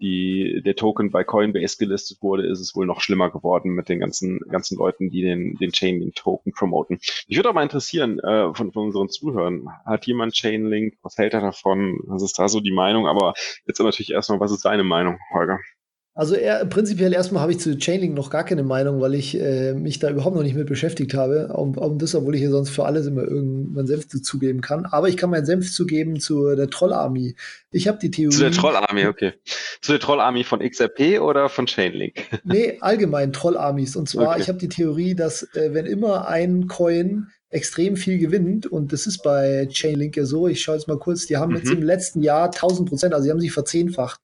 die, der Token bei Coinbase gelistet wurde, ist es wohl noch schlimmer geworden mit den ganzen, ganzen Leuten, die den, den Chainlink-Token promoten. Ich würde auch mal interessieren, äh, von, von unseren Zuhörern, hat jemand Chainlink, was hält er davon? Was ist da so die Meinung? Aber jetzt natürlich erstmal, was ist deine Meinung, Holger? Also er, prinzipiell erstmal habe ich zu Chainlink noch gar keine Meinung, weil ich äh, mich da überhaupt noch nicht mit beschäftigt habe. Um, um das, obwohl ich hier sonst für alles immer irgendeinen Senf zugeben kann. Aber ich kann meinen Senf zugeben zu der Trollarmee. Ich habe die Theorie. Zu der Trollarmee, okay. Zu der Trollarmee von XRP oder von Chainlink? *laughs* Nee, allgemein Trollarmies. Und zwar, okay. ich habe die Theorie, dass äh, wenn immer ein Coin extrem viel gewinnt, und das ist bei Chainlink ja so, ich schaue jetzt mal kurz, die haben mhm. jetzt im letzten Jahr 1000 Prozent, also sie haben sich verzehnfacht.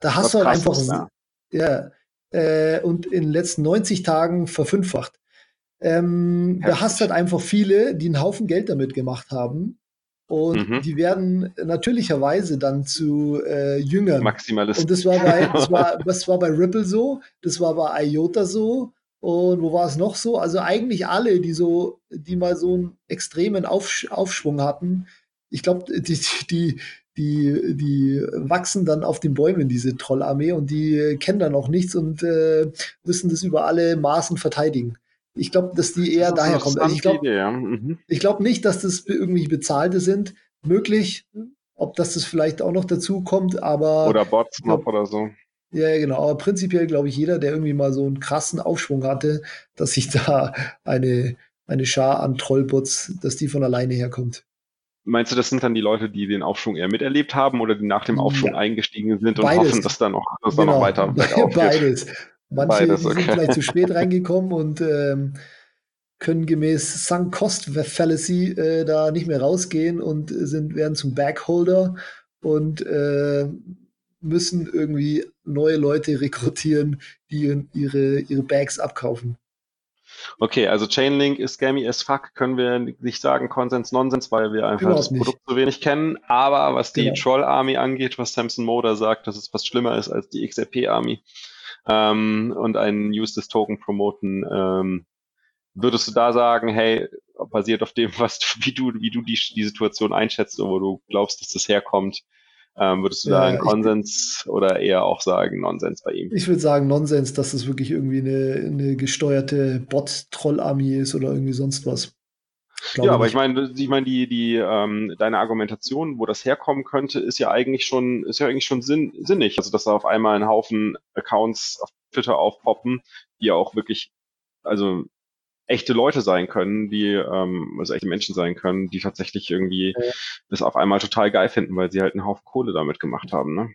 Da hast du halt einfach, da. ja, äh, und in den letzten 90 Tagen verfünffacht. Ähm, da hast du halt einfach viele, die einen Haufen Geld damit gemacht haben. Und mhm. die werden natürlicherweise dann zu äh, Jüngern. Maximalisten. Und das war, bei, das, war, *laughs* das war bei Ripple so, das war bei IOTA so. Und wo war es noch so? Also eigentlich alle, die so, die mal so einen extremen Aufsch Aufschwung hatten. Ich glaube, die, die, die, die wachsen dann auf den Bäumen, diese Trollarmee, und die kennen dann auch nichts und äh, müssen das über alle Maßen verteidigen. Ich glaube, dass die eher das daher kommen. Also ich glaube ja. mhm. glaub nicht, dass das irgendwie Bezahlte sind. Möglich, ob das das vielleicht auch noch dazu kommt, aber. Oder Bots noch oder so. Ja, genau. Aber prinzipiell glaube ich, jeder, der irgendwie mal so einen krassen Aufschwung hatte, dass sich da eine, eine Schar an Trollbots, dass die von alleine herkommt. Meinst du, das sind dann die Leute, die den Aufschwung eher miterlebt haben oder die nach dem Aufschwung ja. eingestiegen sind und Beides. hoffen, dass da noch, dass genau. da noch weiter *laughs* Beides. Manche Beides, okay. sind vielleicht zu spät *laughs* reingekommen und ähm, können gemäß Sunk Cost Fallacy äh, da nicht mehr rausgehen und sind, werden zum Backholder und äh, müssen irgendwie neue Leute rekrutieren, die ihre, ihre Bags abkaufen. Okay, also Chainlink ist scammy as fuck, können wir nicht sagen, Konsens, Nonsens, weil wir einfach Überhaupt das Produkt nicht. so wenig kennen. Aber was die genau. Troll Army angeht, was Samson Moder sagt, dass es fast schlimmer ist als die XRP Army ähm, und einen Use des Token promoten, ähm, würdest du da sagen, hey, basiert auf dem, *laughs* was wie du, wie du die, die Situation einschätzt und wo du glaubst, dass das herkommt, ähm, würdest du da einen Konsens oder eher auch sagen Nonsens bei ihm? Ich würde sagen Nonsens, dass es wirklich irgendwie eine, eine gesteuerte Bot-Troll-Armee ist oder irgendwie sonst was. ja, aber ich meine, ich meine, die, die, ähm, deine Argumentation, wo das herkommen könnte, ist ja eigentlich schon, ist ja eigentlich schon sinn, sinnig. Also, dass da auf einmal ein Haufen Accounts auf Twitter aufpoppen, die auch wirklich, also echte Leute sein können, die, ähm, also echte Menschen sein können, die tatsächlich irgendwie ja. das auf einmal total geil finden, weil sie halt einen Haufen Kohle damit gemacht haben, ne?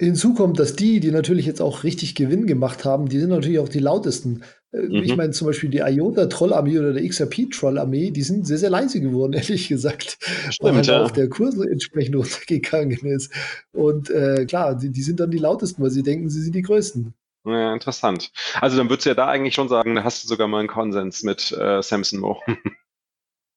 Hinzu kommt, dass die, die natürlich jetzt auch richtig Gewinn gemacht haben, die sind natürlich auch die lautesten. Äh, mhm. Ich meine zum Beispiel die IOTA Trollarmee oder der XRP Trollarmee, die sind sehr, sehr leise geworden, *laughs* ehrlich gesagt. Stimmt, weil halt ja. auch der Kurs entsprechend *laughs* runtergegangen ist. Und äh, klar, die, die sind dann die lautesten, weil sie denken, sie sind die größten. Ja, interessant. Also dann würdest du ja da eigentlich schon sagen, da hast du sogar mal einen Konsens mit äh, Samson Mo. *laughs*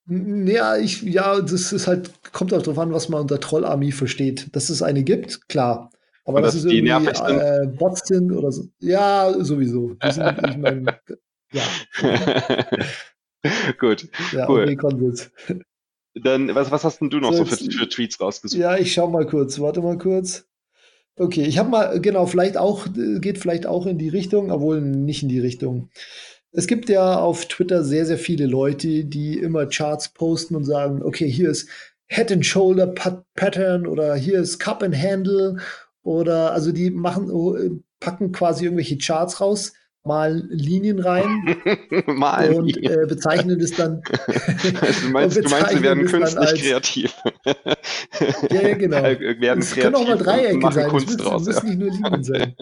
Ja, ich, ja, das ist halt, kommt auch darauf an, was man unter Trollarmee versteht. Dass es eine gibt, klar. Aber Und dass es irgendwie äh, Bots sind oder so. Ja, sowieso. Sind, ich mein, *laughs* ja. *laughs* Gut. Ja, cool. okay, Konsens. Dann, was, was hast denn du noch so, so für, für Tweets rausgesucht? Ja, ich schau mal kurz. Warte mal kurz. Okay, ich habe mal, genau, vielleicht auch, geht vielleicht auch in die Richtung, obwohl nicht in die Richtung. Es gibt ja auf Twitter sehr, sehr viele Leute, die immer Charts posten und sagen, okay, hier ist Head and Shoulder Pattern oder hier ist Cup and Handle oder also die machen, oh, packen quasi irgendwelche Charts raus malen Linien rein *laughs* malen und äh, bezeichnen es dann. also *laughs* du, meinst, *laughs* du meinst, sie werden künstlich als, kreativ. ja, ja, genau. Äh, werden es können auch mal Dreiecke sein. Kunst es müssen, müssen nicht nur Linien sein.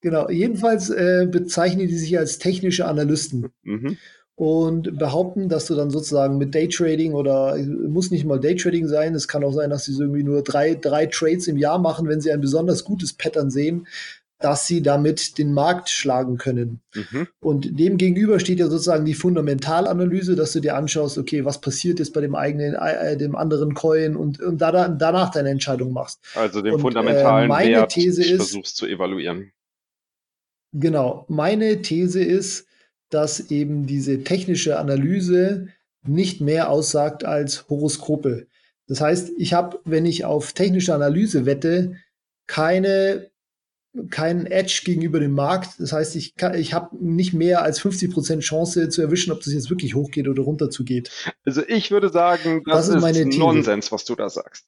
Genau. Jedenfalls äh, bezeichnen die sich als technische Analysten. Mhm. Und behaupten, dass du dann sozusagen mit Daytrading oder muss nicht mal Daytrading sein, es kann auch sein, dass sie so irgendwie nur drei, drei Trades im Jahr machen, wenn sie ein besonders gutes Pattern sehen, dass sie damit den Markt schlagen können. Mhm. Und dem gegenüber steht ja sozusagen die Fundamentalanalyse, dass du dir anschaust, okay, was passiert jetzt bei dem eigenen, äh, dem anderen Coin und, und da, danach deine Entscheidung machst. Also den und, fundamentalen äh, Wert These ist, versuchst zu evaluieren. Genau. Meine These ist, dass eben diese technische Analyse nicht mehr aussagt als Horoskope. Das heißt, ich habe, wenn ich auf technische Analyse wette, keine keinen Edge gegenüber dem Markt. Das heißt, ich, ich habe nicht mehr als 50% Chance zu erwischen, ob das jetzt wirklich hochgeht oder runter zugeht. Also ich würde sagen, das, das ist, ist Nonsens, was du da sagst.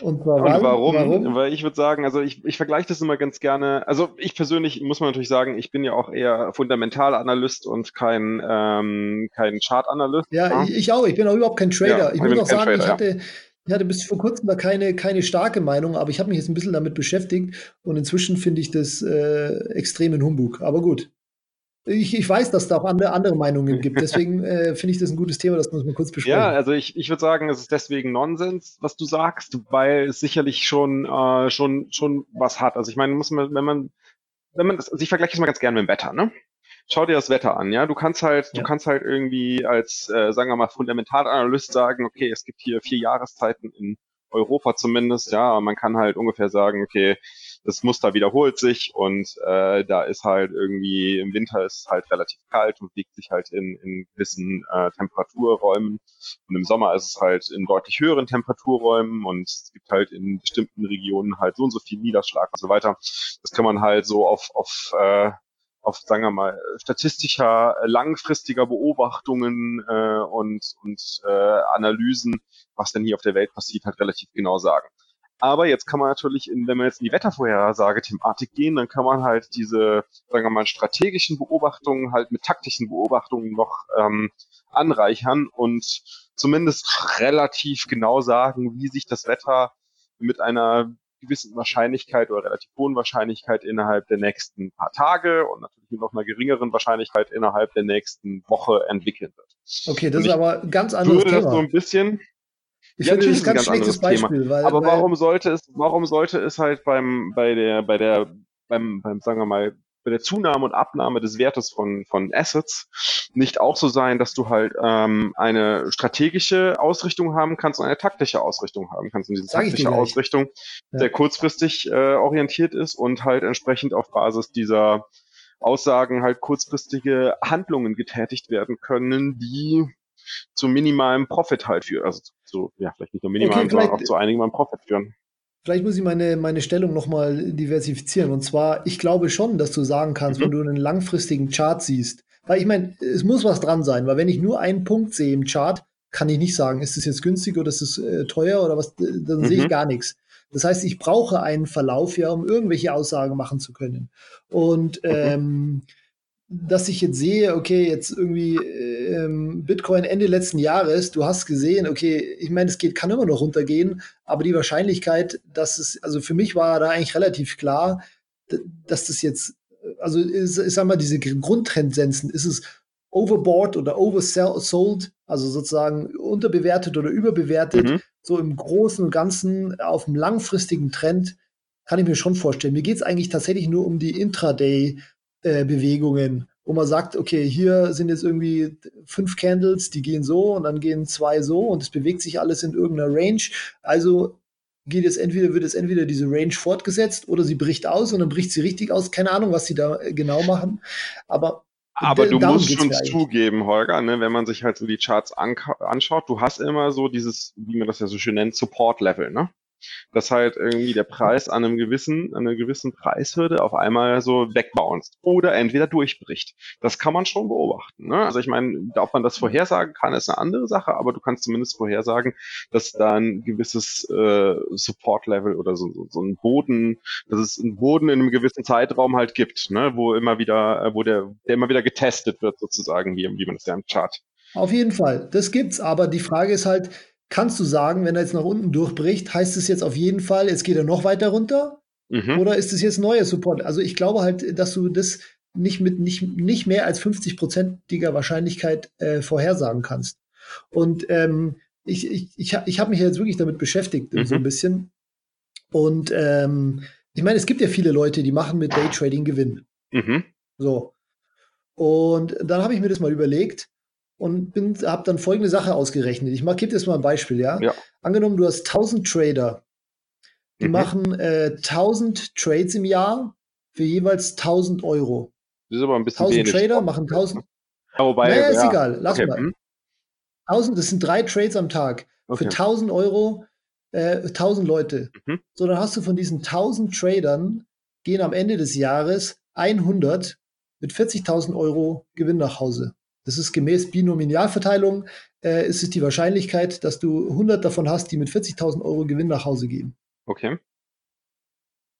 Und, zwar und warum? warum? Weil ich würde sagen, also ich, ich vergleiche das immer ganz gerne. Also ich persönlich muss man natürlich sagen, ich bin ja auch eher Fundamentalanalyst und kein, ähm, kein Chartanalyst. Ja, ja, Ich, ich auch. Ich bin auch überhaupt kein Trader. Ja, ich muss auch sagen, Trader, ich hatte, ja. Ich hatte bis vor kurzem da keine, keine starke Meinung, aber ich habe mich jetzt ein bisschen damit beschäftigt und inzwischen finde ich das äh, extrem in Humbug. Aber gut. Ich, ich weiß, dass es da auch andere, andere Meinungen gibt. Deswegen *laughs* äh, finde ich das ein gutes Thema, das muss man kurz besprechen. Ja, also ich, ich würde sagen, es ist deswegen Nonsens, was du sagst, weil es sicherlich schon, äh, schon, schon was hat. Also ich meine, muss man, wenn man, wenn man das, also ich vergleiche es mal ganz gerne mit dem Wetter, ne? Schau dir das Wetter an, ja. Du kannst halt, ja. du kannst halt irgendwie als, äh, sagen wir mal, Fundamentalanalyst sagen, okay, es gibt hier vier Jahreszeiten in Europa zumindest, ja, man kann halt ungefähr sagen, okay, das Muster wiederholt sich und äh, da ist halt irgendwie im Winter ist halt relativ kalt und liegt sich halt in, in gewissen äh, Temperaturräumen und im Sommer ist es halt in deutlich höheren Temperaturräumen und es gibt halt in bestimmten Regionen halt so und so viel Niederschlag und so weiter. Das kann man halt so auf, auf äh, auf, sagen wir mal, statistischer, langfristiger Beobachtungen äh, und, und äh, Analysen, was denn hier auf der Welt passiert, halt relativ genau sagen. Aber jetzt kann man natürlich, in, wenn wir jetzt in die Wettervorhersage-Thematik gehen, dann kann man halt diese, sagen wir mal, strategischen Beobachtungen halt mit taktischen Beobachtungen noch ähm, anreichern und zumindest relativ genau sagen, wie sich das Wetter mit einer gewissen Wahrscheinlichkeit oder relativ hohen Wahrscheinlichkeit innerhalb der nächsten paar Tage und natürlich mit noch einer geringeren Wahrscheinlichkeit innerhalb der nächsten Woche entwickeln wird. Okay, das ist aber ein ganz anderes würde Thema. Das so ein bisschen, ich ja, finde, das ist ein ganz, ganz schlechtes Beispiel. Weil, aber weil, warum sollte es, warum sollte es halt beim, bei der, bei der, beim, beim, sagen wir mal, bei der Zunahme und Abnahme des Wertes von, von Assets nicht auch so sein, dass du halt ähm, eine strategische Ausrichtung haben kannst und eine taktische Ausrichtung haben kannst. Und diese Sag taktische Ausrichtung ja. sehr kurzfristig äh, orientiert ist und halt entsprechend auf Basis dieser Aussagen halt kurzfristige Handlungen getätigt werden können, die zu minimalem Profit halt führen. Also zu, ja, vielleicht nicht nur minimalem, okay, sondern auch zu einigem Profit führen. Vielleicht muss ich meine, meine Stellung nochmal diversifizieren. Und zwar, ich glaube schon, dass du sagen kannst, mhm. wenn du einen langfristigen Chart siehst, weil ich meine, es muss was dran sein, weil wenn ich nur einen Punkt sehe im Chart, kann ich nicht sagen, ist es jetzt günstig oder ist es äh, teuer oder was, dann mhm. sehe ich mhm. gar nichts. Das heißt, ich brauche einen Verlauf ja, um irgendwelche Aussagen machen zu können. Und mhm. ähm, dass ich jetzt sehe, okay, jetzt irgendwie ähm, Bitcoin Ende letzten Jahres, du hast gesehen, okay, ich meine, es geht, kann immer noch runtergehen, aber die Wahrscheinlichkeit, dass es, also für mich war da eigentlich relativ klar, dass das jetzt, also ich sag mal, diese Grundtendenzen, ist es overbought oder oversold, also sozusagen unterbewertet oder überbewertet, mhm. so im Großen und Ganzen auf dem langfristigen Trend, kann ich mir schon vorstellen. Mir geht es eigentlich tatsächlich nur um die Intraday- äh, Bewegungen, wo man sagt, okay, hier sind jetzt irgendwie fünf Candles, die gehen so und dann gehen zwei so und es bewegt sich alles in irgendeiner Range. Also geht es entweder, wird es entweder diese Range fortgesetzt oder sie bricht aus und dann bricht sie richtig aus. Keine Ahnung, was sie da äh, genau machen. Aber aber du musst schon zugeben, Holger, ne, wenn man sich halt so die Charts anschaut, du hast immer so dieses, wie man das ja so schön nennt, Support-Level, ne? Dass halt irgendwie der Preis an einem gewissen, an einer gewissen Preishürde auf einmal so wegbounced oder entweder durchbricht. Das kann man schon beobachten. Ne? Also ich meine, ob man das vorhersagen kann, ist eine andere Sache, aber du kannst zumindest vorhersagen, dass da ein gewisses äh, Support-Level oder so, so, so ein Boden, dass es einen Boden in einem gewissen Zeitraum halt gibt, ne? wo immer wieder, äh, wo der, der immer wieder getestet wird sozusagen, wie, wie man das ja im Chart auf jeden Fall, das gibt's, aber die Frage ist halt, kannst du sagen, wenn er jetzt nach unten durchbricht, heißt es jetzt auf jeden Fall, jetzt geht er noch weiter runter? Mhm. Oder ist es jetzt neuer Support? Also ich glaube halt, dass du das nicht mit nicht, nicht mehr als 50-prozentiger Wahrscheinlichkeit äh, vorhersagen kannst. Und ähm, ich, ich, ich, ich habe mich jetzt wirklich damit beschäftigt, mhm. so ein bisschen. Und ähm, ich meine, es gibt ja viele Leute, die machen mit Daytrading Gewinn. Mhm. So. Und dann habe ich mir das mal überlegt und habe dann folgende Sache ausgerechnet. Ich gebe dir jetzt mal ein Beispiel, ja? ja? Angenommen, du hast 1000 Trader, die mhm. machen äh, 1000 Trades im Jahr für jeweils 1000 Euro. Das ist aber ein bisschen 1000 wenig. Trader machen 1000. Ja, wobei, naja, ist ja. egal, lass okay. mal. 1000, das sind drei Trades am Tag. Okay. Für 1000 Euro äh, 1000 Leute. Mhm. So, dann hast du von diesen 1000 Tradern gehen am Ende des Jahres 100 mit 40.000 Euro Gewinn nach Hause. Das ist gemäß Binomialverteilung, äh, ist es die Wahrscheinlichkeit, dass du 100 davon hast, die mit 40.000 Euro Gewinn nach Hause gehen. Okay.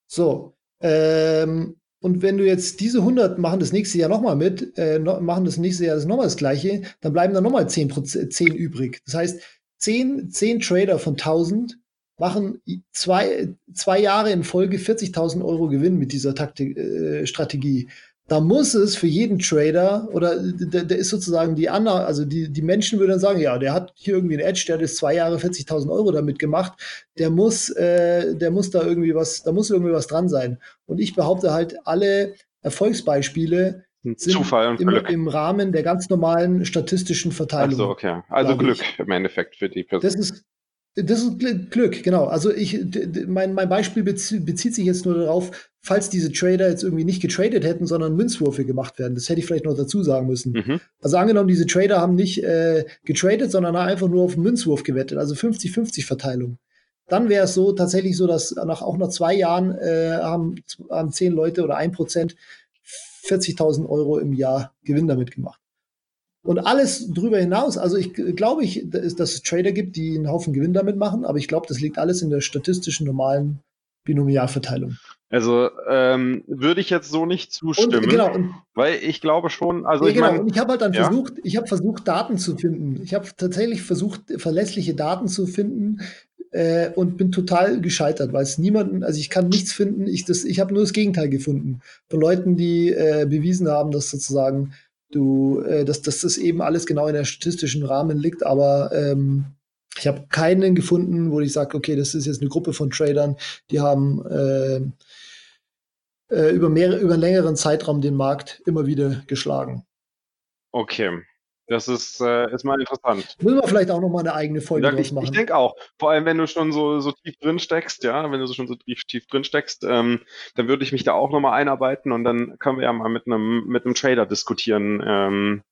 So. Ähm, und wenn du jetzt diese 100 machen das nächste Jahr nochmal mit, äh, no, machen das nächste Jahr das nochmal das gleiche, dann bleiben da nochmal 10, 10 übrig. Das heißt, 10, 10 Trader von 1000 machen zwei, zwei Jahre in Folge 40.000 Euro Gewinn mit dieser Taktik, äh, Strategie da muss es für jeden Trader oder der, der ist sozusagen die andere, also die, die Menschen würden dann sagen, ja, der hat hier irgendwie ein Edge, der hat jetzt zwei Jahre 40.000 Euro damit gemacht, der muss, äh, der muss da irgendwie was, da muss irgendwie was dran sein. Und ich behaupte halt, alle Erfolgsbeispiele sind Zufall und im, Glück. im Rahmen der ganz normalen statistischen Verteilung. Also okay, also Glück ich. im Endeffekt für die Person. Das ist das ist Glück, genau. Also ich, mein, mein Beispiel bezieht sich jetzt nur darauf, falls diese Trader jetzt irgendwie nicht getradet hätten, sondern Münzwürfe gemacht werden. Das hätte ich vielleicht noch dazu sagen müssen. Mhm. Also angenommen, diese Trader haben nicht äh, getradet, sondern einfach nur auf Münzwurf gewettet, also 50-50 Verteilung. Dann wäre es so tatsächlich so, dass nach auch nach zwei Jahren äh, haben, haben zehn Leute oder ein Prozent 40.000 Euro im Jahr Gewinn damit gemacht. Und alles drüber hinaus, also ich glaube, ich, dass es Trader gibt, die einen Haufen Gewinn damit machen, aber ich glaube, das liegt alles in der statistischen normalen Binomialverteilung. Also ähm, würde ich jetzt so nicht zustimmen, und, genau, und, weil ich glaube schon, also nee, ich genau, und ich habe halt dann ja? versucht, ich habe versucht Daten zu finden. Ich habe tatsächlich versucht verlässliche Daten zu finden äh, und bin total gescheitert, weil es niemanden, also ich kann nichts finden. Ich das, ich habe nur das Gegenteil gefunden von Leuten, die äh, bewiesen haben, dass sozusagen du, äh, dass, dass das eben alles genau in der statistischen Rahmen liegt, aber ähm, ich habe keinen gefunden, wo ich sage, okay, das ist jetzt eine Gruppe von Tradern, die haben äh, äh, über, mehr, über einen längeren Zeitraum den Markt immer wieder geschlagen. Okay. Das ist, äh, ist mal interessant. Müssen wir vielleicht auch noch mal eine eigene Folge ja, draus machen. Ich, ich denke auch. Vor allem, wenn du schon so, so tief drin steckst, ja, wenn du so schon so tief, tief drin steckst, ähm, dann würde ich mich da auch noch mal einarbeiten und dann können wir ja mal mit einem mit einem Trader diskutieren ähm,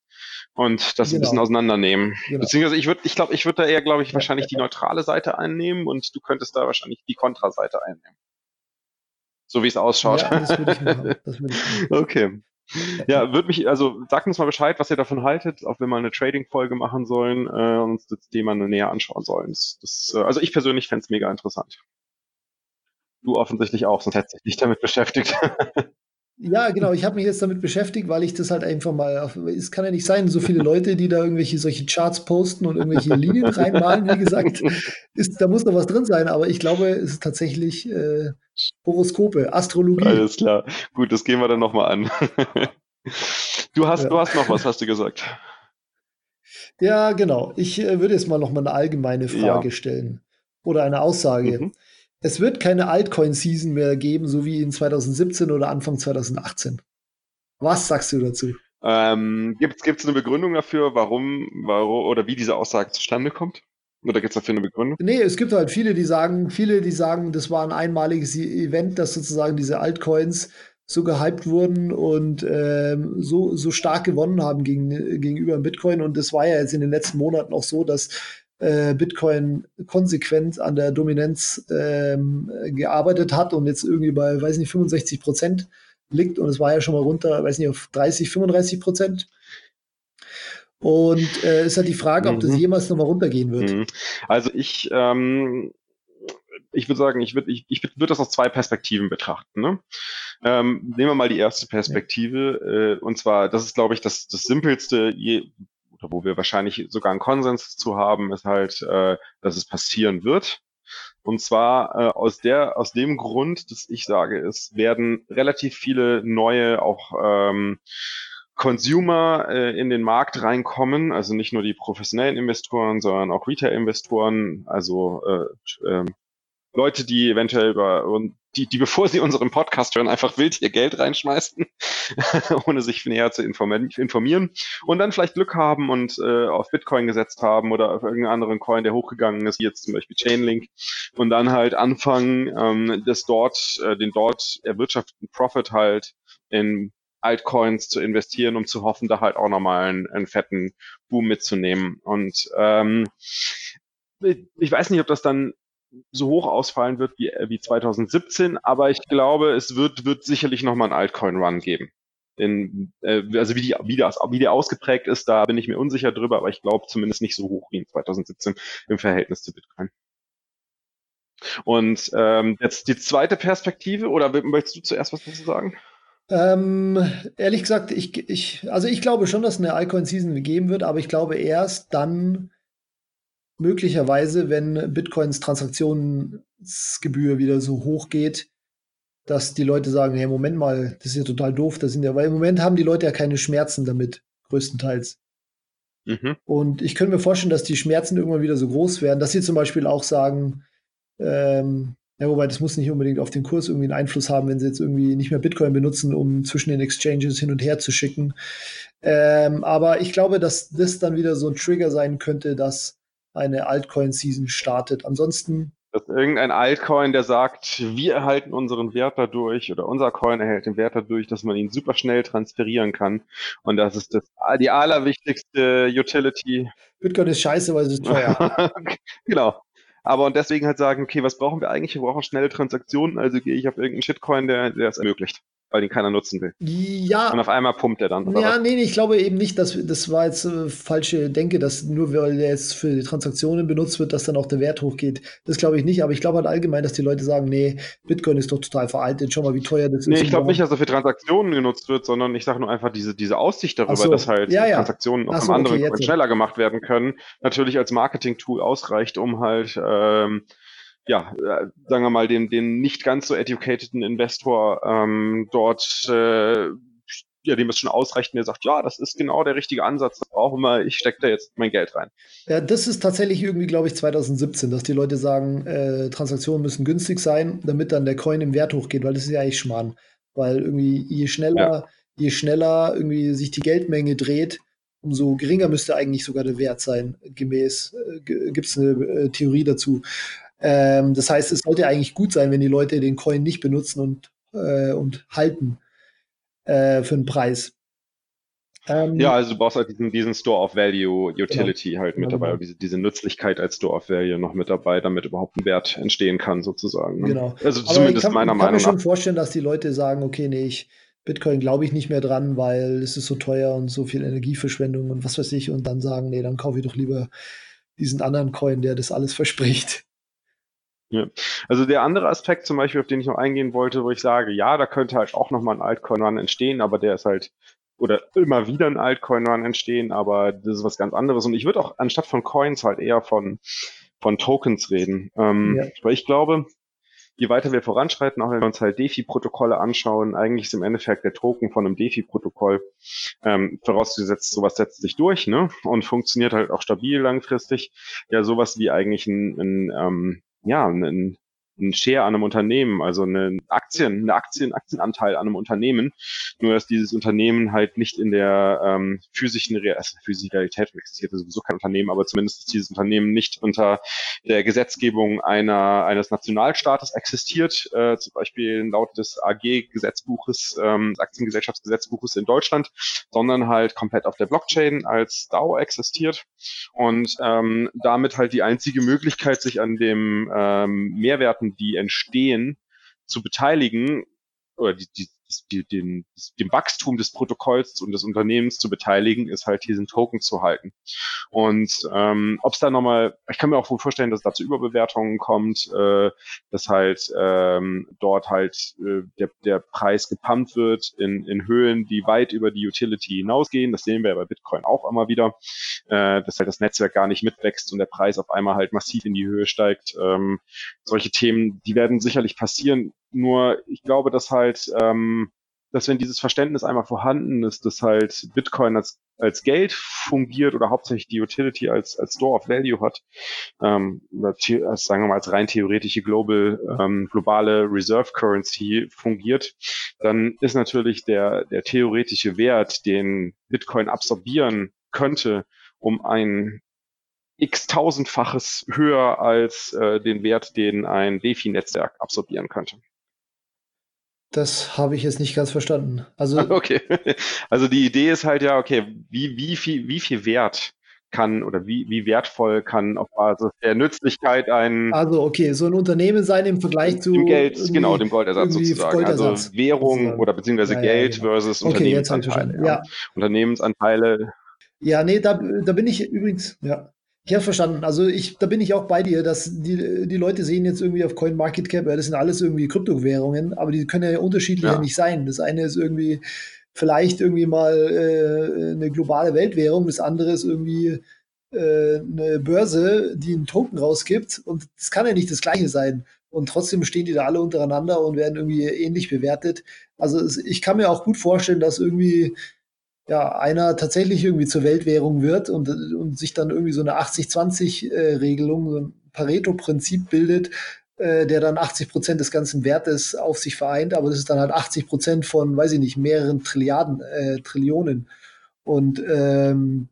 und das genau. ein bisschen auseinandernehmen. Genau. Beziehungsweise ich würde, ich glaube, ich würde da eher, glaube ich, wahrscheinlich die neutrale Seite einnehmen und du könntest da wahrscheinlich die Kontraseite einnehmen. So wie es ausschaut. Ja, das würde ich *laughs* machen. Das würde ich machen. Okay. Ja, würde mich, also sagt uns mal Bescheid, was ihr davon haltet, ob wir mal eine Trading-Folge machen sollen äh, und uns das Thema näher anschauen sollen. Das, das, äh, also ich persönlich fände es mega interessant. Du offensichtlich auch, sonst hättest du dich damit beschäftigt. *laughs* Ja, genau. Ich habe mich jetzt damit beschäftigt, weil ich das halt einfach mal. Es kann ja nicht sein, so viele Leute, die da irgendwelche solche Charts posten und irgendwelche Linien reinmalen. Wie gesagt, ist, da muss noch was drin sein. Aber ich glaube, es ist tatsächlich äh, Horoskope, Astrologie. Alles klar. Gut, das gehen wir dann nochmal an. *laughs* du hast, ja. du hast noch was, hast du gesagt. Ja, genau. Ich äh, würde jetzt mal noch mal eine allgemeine Frage ja. stellen oder eine Aussage. Mhm. Es wird keine Altcoin-Season mehr geben, so wie in 2017 oder Anfang 2018. Was sagst du dazu? Ähm, Gibt es eine Begründung dafür, warum, warum oder wie diese Aussage zustande kommt? Oder gibt es dafür eine Begründung? Nee, es gibt halt viele, die sagen, viele, die sagen, das war ein einmaliges Event, dass sozusagen diese Altcoins so gehypt wurden und ähm, so, so stark gewonnen haben gegen, gegenüber Bitcoin. Und das war ja jetzt in den letzten Monaten auch so, dass äh, Bitcoin konsequent an der Dominanz ähm, gearbeitet hat und jetzt irgendwie bei, weiß nicht, 65 Prozent liegt. Und es war ja schon mal runter, weiß nicht, auf 30, 35 Prozent. Und äh, ist halt die Frage, ob mhm. das jemals nochmal runtergehen wird. Mhm. Also ich, ähm, ich würde sagen, ich würde ich, ich würd das aus zwei Perspektiven betrachten. Ne? Ähm, nehmen wir mal die erste Perspektive. Äh, und zwar, das ist, glaube ich, das, das Simpelste, je, oder wo wir wahrscheinlich sogar einen Konsens zu haben, ist halt, äh, dass es passieren wird. Und zwar äh, aus der, aus dem Grund, dass ich sage, es werden relativ viele neue auch ähm, Consumer äh, in den Markt reinkommen, also nicht nur die professionellen Investoren, sondern auch Retail-Investoren, also äh, äh, Leute, die eventuell über die, die bevor sie unseren Podcast hören, einfach wild ihr Geld reinschmeißen, *laughs* ohne sich näher zu informieren und dann vielleicht Glück haben und äh, auf Bitcoin gesetzt haben oder auf irgendeinen anderen Coin, der hochgegangen ist, wie jetzt zum Beispiel Chainlink und dann halt anfangen, ähm, das dort, äh, den dort erwirtschafteten Profit halt in Altcoins zu investieren, um zu hoffen, da halt auch nochmal einen, einen fetten Boom mitzunehmen. Und ähm, ich weiß nicht, ob das dann so hoch ausfallen wird wie, wie 2017, aber ich glaube, es wird, wird sicherlich nochmal einen Altcoin-Run geben. in, äh, also wie, die, wie, das, wie der ausgeprägt ist, da bin ich mir unsicher drüber, aber ich glaube zumindest nicht so hoch wie in 2017 im Verhältnis zu Bitcoin. Und ähm, jetzt die zweite Perspektive, oder möchtest du zuerst was dazu sagen? Ähm, ehrlich gesagt, ich, ich, also ich glaube schon, dass eine Alcoin-Season geben wird, aber ich glaube erst dann möglicherweise, wenn Bitcoins Transaktionsgebühr wieder so hoch geht, dass die Leute sagen, hey, Moment mal, das ist ja total doof, das sind ja, weil im Moment haben die Leute ja keine Schmerzen damit, größtenteils. Mhm. Und ich könnte mir vorstellen, dass die Schmerzen irgendwann wieder so groß werden, dass sie zum Beispiel auch sagen, ähm, ja, wobei das muss nicht unbedingt auf den Kurs irgendwie einen Einfluss haben, wenn sie jetzt irgendwie nicht mehr Bitcoin benutzen, um zwischen den Exchanges hin und her zu schicken. Ähm, aber ich glaube, dass das dann wieder so ein Trigger sein könnte, dass eine Altcoin-Season startet. Ansonsten dass irgendein Altcoin, der sagt, wir erhalten unseren Wert dadurch oder unser Coin erhält den Wert dadurch, dass man ihn super schnell transferieren kann. Und das ist das, die allerwichtigste Utility. Bitcoin ist scheiße, weil es ist teuer. *laughs* genau. Aber und deswegen halt sagen, okay, was brauchen wir eigentlich? Wir brauchen schnelle Transaktionen, also gehe ich auf irgendeinen Shitcoin, der, der es ermöglicht weil den keiner nutzen will. Ja. Und auf einmal pumpt er dann. Oder ja, was? nee, ich glaube eben nicht, dass das war jetzt äh, falsche Denke, dass nur weil der jetzt für die Transaktionen benutzt wird, dass dann auch der Wert hochgeht. Das glaube ich nicht, aber ich glaube halt allgemein, dass die Leute sagen, nee, Bitcoin ist doch total veraltet, schau mal, wie teuer das nee, ist. Nee, ich glaube nicht, dass er für Transaktionen genutzt wird, sondern ich sage nur einfach diese, diese Aussicht darüber, so. dass halt ja, ja. Transaktionen auf so, einem anderen okay, schneller gemacht werden können, natürlich als Marketing-Tool ausreicht, um halt ähm, ja, äh, sagen wir mal, den, den nicht ganz so educateden Investor ähm, dort, äh, ja, dem es schon ausreicht, der sagt, ja, das ist genau der richtige Ansatz, das brauchen wir, ich stecke da jetzt mein Geld rein. Ja, das ist tatsächlich irgendwie, glaube ich, 2017, dass die Leute sagen, äh, Transaktionen müssen günstig sein, damit dann der Coin im Wert hochgeht, weil das ist ja eigentlich Schmarrn. Weil irgendwie je schneller, ja. je schneller irgendwie sich die Geldmenge dreht, umso geringer müsste eigentlich sogar der Wert sein, gemäß, äh, gibt es eine äh, Theorie dazu. Ähm, das heißt, es sollte eigentlich gut sein, wenn die Leute den Coin nicht benutzen und, äh, und halten äh, für einen Preis. Ähm, ja, also du brauchst halt diesen, diesen Store of Value Utility genau. halt mit genau. dabei, diese, diese Nützlichkeit als Store of Value noch mit dabei, damit überhaupt ein Wert entstehen kann, sozusagen. Ne? Genau. Also Aber zumindest kann, meiner Meinung nach. Ich kann mir schon vorstellen, dass die Leute sagen, okay, nee, ich, Bitcoin glaube ich nicht mehr dran, weil es ist so teuer und so viel Energieverschwendung und was weiß ich, und dann sagen, nee, dann kaufe ich doch lieber diesen anderen Coin, der das alles verspricht. Ja. Also der andere Aspekt zum Beispiel, auf den ich noch eingehen wollte, wo ich sage, ja, da könnte halt auch nochmal ein Altcoin-Run entstehen, aber der ist halt, oder immer wieder ein Altcoin-Run entstehen, aber das ist was ganz anderes. Und ich würde auch anstatt von Coins halt eher von, von Tokens reden. Ähm, ja. Weil ich glaube, je weiter wir voranschreiten, auch wenn wir uns halt DeFi-Protokolle anschauen, eigentlich ist im Endeffekt der Token von einem DeFi-Protokoll, ähm, vorausgesetzt, sowas setzt sich durch ne? und funktioniert halt auch stabil langfristig, ja sowas wie eigentlich ein, ein ähm, ja, ein, ein Share an einem Unternehmen, also eine Aktien, eine Aktien, Aktienanteil an einem Unternehmen. Nur dass dieses Unternehmen halt nicht in der ähm, physischen, Re also physischen Realität existiert, sowieso kein Unternehmen, aber zumindest ist dieses Unternehmen nicht unter der Gesetzgebung einer eines Nationalstaates existiert, äh, zum Beispiel laut des AG-Gesetzbuches, ähm, Aktiengesellschaftsgesetzbuches in Deutschland, sondern halt komplett auf der Blockchain als DAO existiert. Und ähm, damit halt die einzige Möglichkeit, sich an dem ähm, Mehrwerten die entstehen, zu beteiligen oder die, die, die, den, dem Wachstum des Protokolls und des Unternehmens zu beteiligen, ist halt diesen Token zu halten. Und ähm, ob es da nochmal, ich kann mir auch wohl vorstellen, dass da zu Überbewertungen kommt, äh, dass halt ähm, dort halt äh, der, der Preis gepumpt wird in, in Höhen, die weit über die Utility hinausgehen. Das sehen wir ja bei Bitcoin auch immer wieder, äh, dass halt das Netzwerk gar nicht mitwächst und der Preis auf einmal halt massiv in die Höhe steigt. Ähm, solche Themen, die werden sicherlich passieren. Nur ich glaube, dass halt ähm, dass wenn dieses Verständnis einmal vorhanden ist, dass halt Bitcoin als, als Geld fungiert oder hauptsächlich die Utility als, als Store of Value hat, ähm, oder als, sagen wir mal als rein theoretische global, ähm, globale Reserve Currency fungiert, dann ist natürlich der, der theoretische Wert, den Bitcoin absorbieren könnte, um ein x-tausendfaches höher als äh, den Wert, den ein DeFi-Netzwerk absorbieren könnte. Das habe ich jetzt nicht ganz verstanden. Also, *laughs* okay. Also die Idee ist halt ja, okay, wie, wie, viel, wie viel Wert kann oder wie, wie wertvoll kann auf Basis der Nützlichkeit ein. Also, okay, so ein Unternehmen sein im Vergleich zu. Dem Geld, genau, dem Goldersatz sozusagen. Goldersatz, also Währung sozusagen. oder beziehungsweise ja, Geld ja, genau. versus okay, Unternehmensanteile. Ja. Unternehmensanteile. Ja, nee, da, da bin ich übrigens, ja. Ich habe verstanden. Also ich, da bin ich auch bei dir, dass die, die Leute sehen jetzt irgendwie auf CoinMarketCap, ja, das sind alles irgendwie Kryptowährungen, aber die können ja unterschiedlich ja. nicht sein. Das eine ist irgendwie vielleicht irgendwie mal äh, eine globale Weltwährung, das andere ist irgendwie äh, eine Börse, die einen Token rausgibt und das kann ja nicht das gleiche sein. Und trotzdem stehen die da alle untereinander und werden irgendwie ähnlich bewertet. Also ich kann mir auch gut vorstellen, dass irgendwie ja, einer tatsächlich irgendwie zur Weltwährung wird und, und sich dann irgendwie so eine 80-20-Regelung, äh, so ein Pareto-Prinzip bildet, äh, der dann 80 Prozent des ganzen Wertes auf sich vereint, aber das ist dann halt 80 Prozent von, weiß ich nicht, mehreren Trilliarden, äh, Trillionen. Und ähm,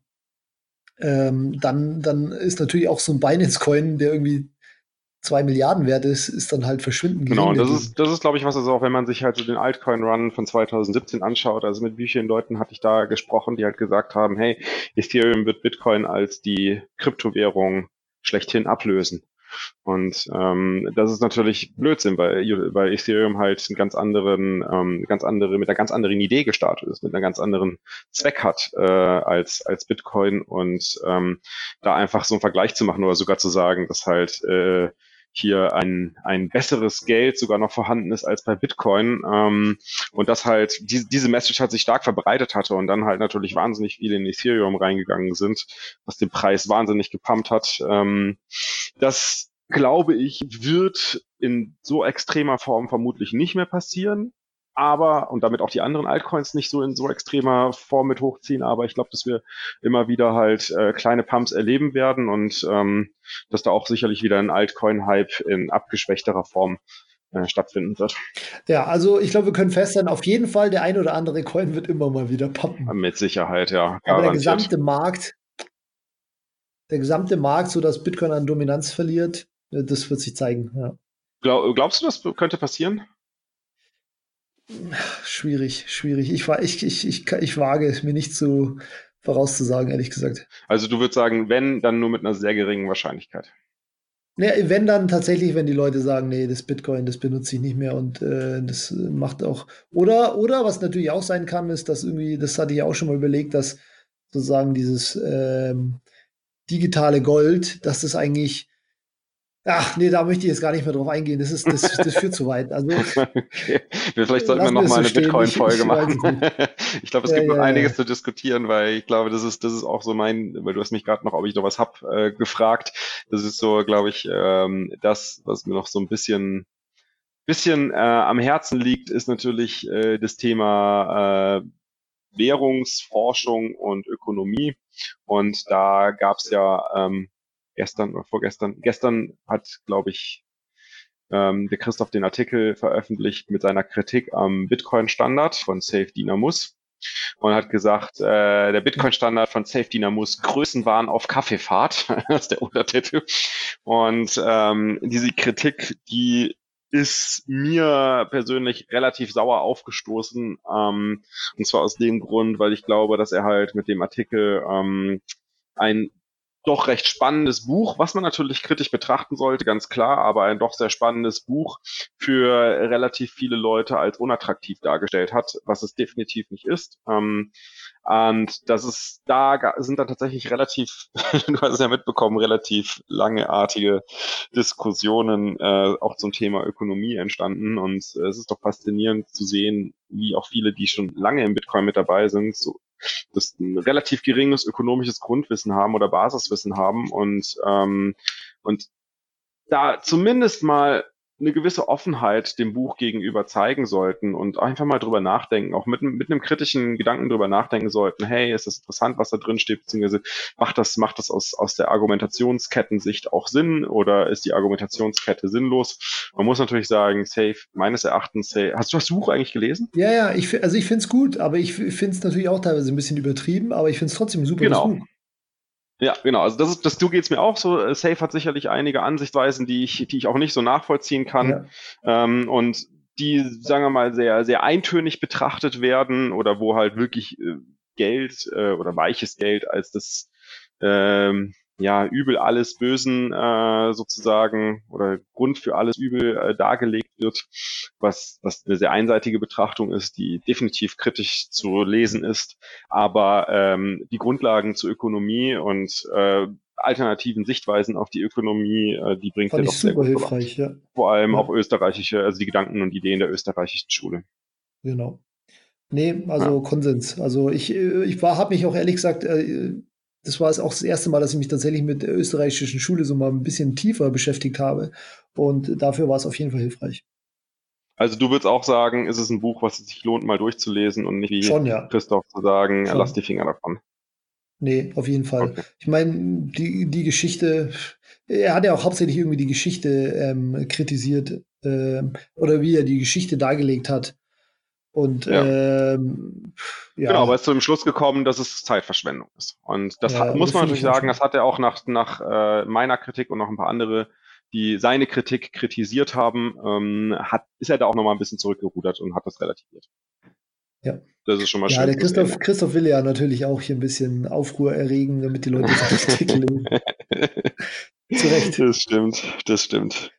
ähm, dann, dann ist natürlich auch so ein Binance-Coin, der irgendwie zwei Milliarden wert ist, ist dann halt verschwinden. Genau, und das ist, das ist, glaube ich, was also auch, wenn man sich halt so den Altcoin-Run von 2017 anschaut, also mit wie vielen Leuten hatte ich da gesprochen, die halt gesagt haben, hey, Ethereum wird Bitcoin als die Kryptowährung schlechthin ablösen. Und ähm, das ist natürlich Blödsinn, weil, weil Ethereum halt einen ganz anderen, ähm, ganz andere, mit einer ganz anderen Idee gestartet ist, mit einer ganz anderen Zweck hat äh, als, als Bitcoin und ähm, da einfach so einen Vergleich zu machen oder sogar zu sagen, dass halt äh, hier ein, ein besseres Geld sogar noch vorhanden ist als bei Bitcoin. Ähm, und das halt, die, diese Message hat sich stark verbreitet hatte und dann halt natürlich wahnsinnig viele in Ethereum reingegangen sind, was den Preis wahnsinnig gepumpt hat. Ähm, das glaube ich, wird in so extremer Form vermutlich nicht mehr passieren aber, und damit auch die anderen Altcoins nicht so in so extremer Form mit hochziehen, aber ich glaube, dass wir immer wieder halt äh, kleine Pumps erleben werden und ähm, dass da auch sicherlich wieder ein Altcoin-Hype in abgeschwächterer Form äh, stattfinden wird. Ja, also ich glaube, wir können feststellen, auf jeden Fall der ein oder andere Coin wird immer mal wieder pumpen. Mit Sicherheit, ja. Garantiert. Aber der gesamte Markt, der gesamte Markt, so dass Bitcoin an Dominanz verliert, äh, das wird sich zeigen. Ja. Glaub, glaubst du, das könnte passieren? Schwierig, schwierig. Ich, ich, ich, ich, ich wage es mir nicht so vorauszusagen, ehrlich gesagt. Also du würdest sagen, wenn, dann nur mit einer sehr geringen Wahrscheinlichkeit. Ja, wenn dann tatsächlich, wenn die Leute sagen, nee, das Bitcoin, das benutze ich nicht mehr und äh, das macht auch. Oder, oder was natürlich auch sein kann, ist, dass irgendwie, das hatte ich auch schon mal überlegt, dass sozusagen dieses ähm, digitale Gold, dass das eigentlich Ach, nee, da möchte ich jetzt gar nicht mehr drauf eingehen. Das, ist, das, das führt zu weit. Also, *laughs* okay. Vielleicht sollten wir noch mal eine Bitcoin-Folge machen. *laughs* ich glaube, es ja, gibt noch ja, einiges ja. zu diskutieren, weil ich glaube, das ist, das ist auch so mein, weil du hast mich gerade noch, ob ich noch was hab, äh, gefragt. Das ist so, glaube ich, ähm, das, was mir noch so ein bisschen, bisschen äh, am Herzen liegt, ist natürlich äh, das Thema äh, Währungsforschung und Ökonomie. Und da gab es ja ähm, gestern oder vorgestern, gestern hat, glaube ich, ähm, der Christoph den Artikel veröffentlicht mit seiner Kritik am Bitcoin-Standard von Safe Dynamus und hat gesagt, äh, der Bitcoin-Standard von Safe Dynamus Größenwahn auf Kaffeefahrt, *laughs* das ist der Untertitel. Und ähm, diese Kritik, die ist mir persönlich relativ sauer aufgestoßen. Ähm, und zwar aus dem Grund, weil ich glaube, dass er halt mit dem Artikel ähm, ein doch recht spannendes Buch, was man natürlich kritisch betrachten sollte, ganz klar, aber ein doch sehr spannendes Buch für relativ viele Leute als unattraktiv dargestellt hat, was es definitiv nicht ist. Ähm, und das ist, da sind dann tatsächlich relativ, *laughs* du hast es ja mitbekommen, relativ langeartige Diskussionen äh, auch zum Thema Ökonomie entstanden. Und äh, es ist doch faszinierend zu sehen, wie auch viele, die schon lange im Bitcoin mit dabei sind, so das ein relativ geringes ökonomisches Grundwissen haben oder Basiswissen haben und, ähm, und da zumindest mal eine gewisse Offenheit dem Buch gegenüber zeigen sollten und einfach mal drüber nachdenken, auch mit, mit einem kritischen Gedanken drüber nachdenken sollten, hey, ist das interessant, was da drin steht, beziehungsweise macht das, macht das aus, aus der Argumentationskettensicht auch Sinn oder ist die Argumentationskette sinnlos? Man muss natürlich sagen, safe, meines Erachtens, safe. Hast du das Buch eigentlich gelesen? Ja, ja, ich, also ich finde es gut, aber ich finde es natürlich auch teilweise ein bisschen übertrieben, aber ich finde es trotzdem super genau. Buch. Ja, genau. Also das ist, das du geht's mir auch so. Äh, Safe hat sicherlich einige Ansichtweisen, die ich, die ich auch nicht so nachvollziehen kann. Ja. Ähm, und die, sagen wir mal, sehr, sehr eintönig betrachtet werden oder wo halt wirklich äh, Geld äh, oder weiches Geld als das ähm, ja, Übel alles Bösen äh, sozusagen oder Grund für alles Übel äh, dargelegt wird, was, was eine sehr einseitige Betrachtung ist, die definitiv kritisch zu lesen ist, aber ähm, die Grundlagen zur Ökonomie und äh, alternativen Sichtweisen auf die Ökonomie, äh, die bringt er doch super sehr gut hilfreich, ja. Vor allem ja. auch österreichische, also die Gedanken und Ideen der österreichischen Schule. Genau. Nee, also ja. Konsens. Also ich, äh, ich war, habe mich auch ehrlich gesagt, äh, das war es auch das erste Mal, dass ich mich tatsächlich mit der österreichischen Schule so mal ein bisschen tiefer beschäftigt habe. Und dafür war es auf jeden Fall hilfreich. Also du würdest auch sagen, ist es ein Buch, was es sich lohnt, mal durchzulesen und nicht wie Schon, ja. Christoph zu sagen, Schon. lass die Finger davon. Nee, auf jeden Fall. Okay. Ich meine, die, die Geschichte, er hat ja auch hauptsächlich irgendwie die Geschichte ähm, kritisiert ähm, oder wie er die Geschichte dargelegt hat. Und ja. Ähm, ja. Genau, aber ist zu dem Schluss gekommen, dass es Zeitverschwendung ist. Und das ja, hat, muss man natürlich sagen, das hat er auch nach, nach äh, meiner Kritik und noch ein paar andere, die seine Kritik kritisiert haben, ähm, hat, ist er da auch nochmal ein bisschen zurückgerudert und hat das relativiert. Ja. Das ist schon mal ja, schön. Ja, der Christoph, Christoph will ja natürlich auch hier ein bisschen Aufruhr erregen, damit die Leute sich artikeln. *laughs* *laughs* Zu Recht. Das stimmt, das stimmt.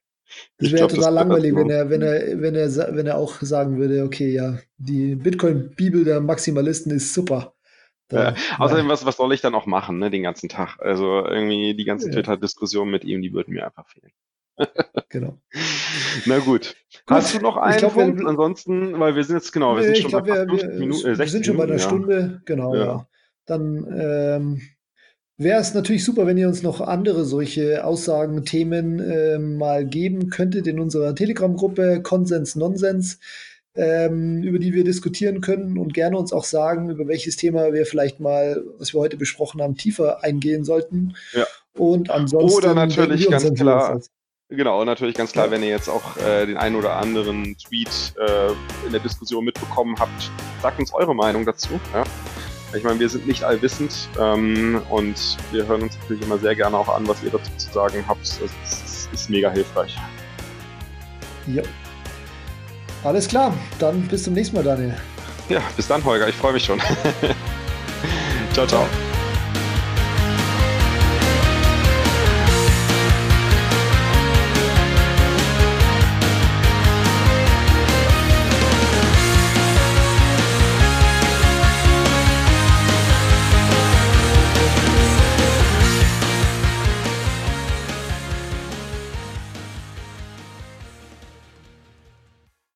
Das wäre total langweilig, wenn er, wenn er, wenn er, wenn er auch sagen würde, okay, ja, die Bitcoin-Bibel der Maximalisten ist super. Da, ja. Außerdem, was, was soll ich dann auch machen, ne, den ganzen Tag? Also irgendwie die ganze ja. Twitter-Diskussion mit ihm, die würden mir einfach fehlen. genau. *laughs* Na gut. Hast du noch einen glaub, Punkt? Wir, Ansonsten, weil wir sind jetzt, genau, wir sind schon glaub, bei wir, wir, Minuten, äh, wir sind schon bei einer. Stunde, genau, ja. ja. Dann ähm, wäre es natürlich super, wenn ihr uns noch andere solche Aussagen, Themen äh, mal geben könntet in unserer Telegram-Gruppe Konsens Nonsens, ähm, über die wir diskutieren können und gerne uns auch sagen, über welches Thema wir vielleicht mal, was wir heute besprochen haben, tiefer eingehen sollten. Ja. Und ansonsten. Oder natürlich ganz klar. Genau, natürlich ganz klar, wenn ihr jetzt auch äh, den einen oder anderen Tweet äh, in der Diskussion mitbekommen habt, sagt uns eure Meinung dazu. Ja? Ich meine, wir sind nicht allwissend ähm, und wir hören uns natürlich immer sehr gerne auch an, was ihr dazu zu sagen habt. Das ist, ist mega hilfreich. Ja. Alles klar, dann bis zum nächsten Mal, Daniel. Ja, bis dann, Holger. Ich freue mich schon. *laughs* ciao, ciao.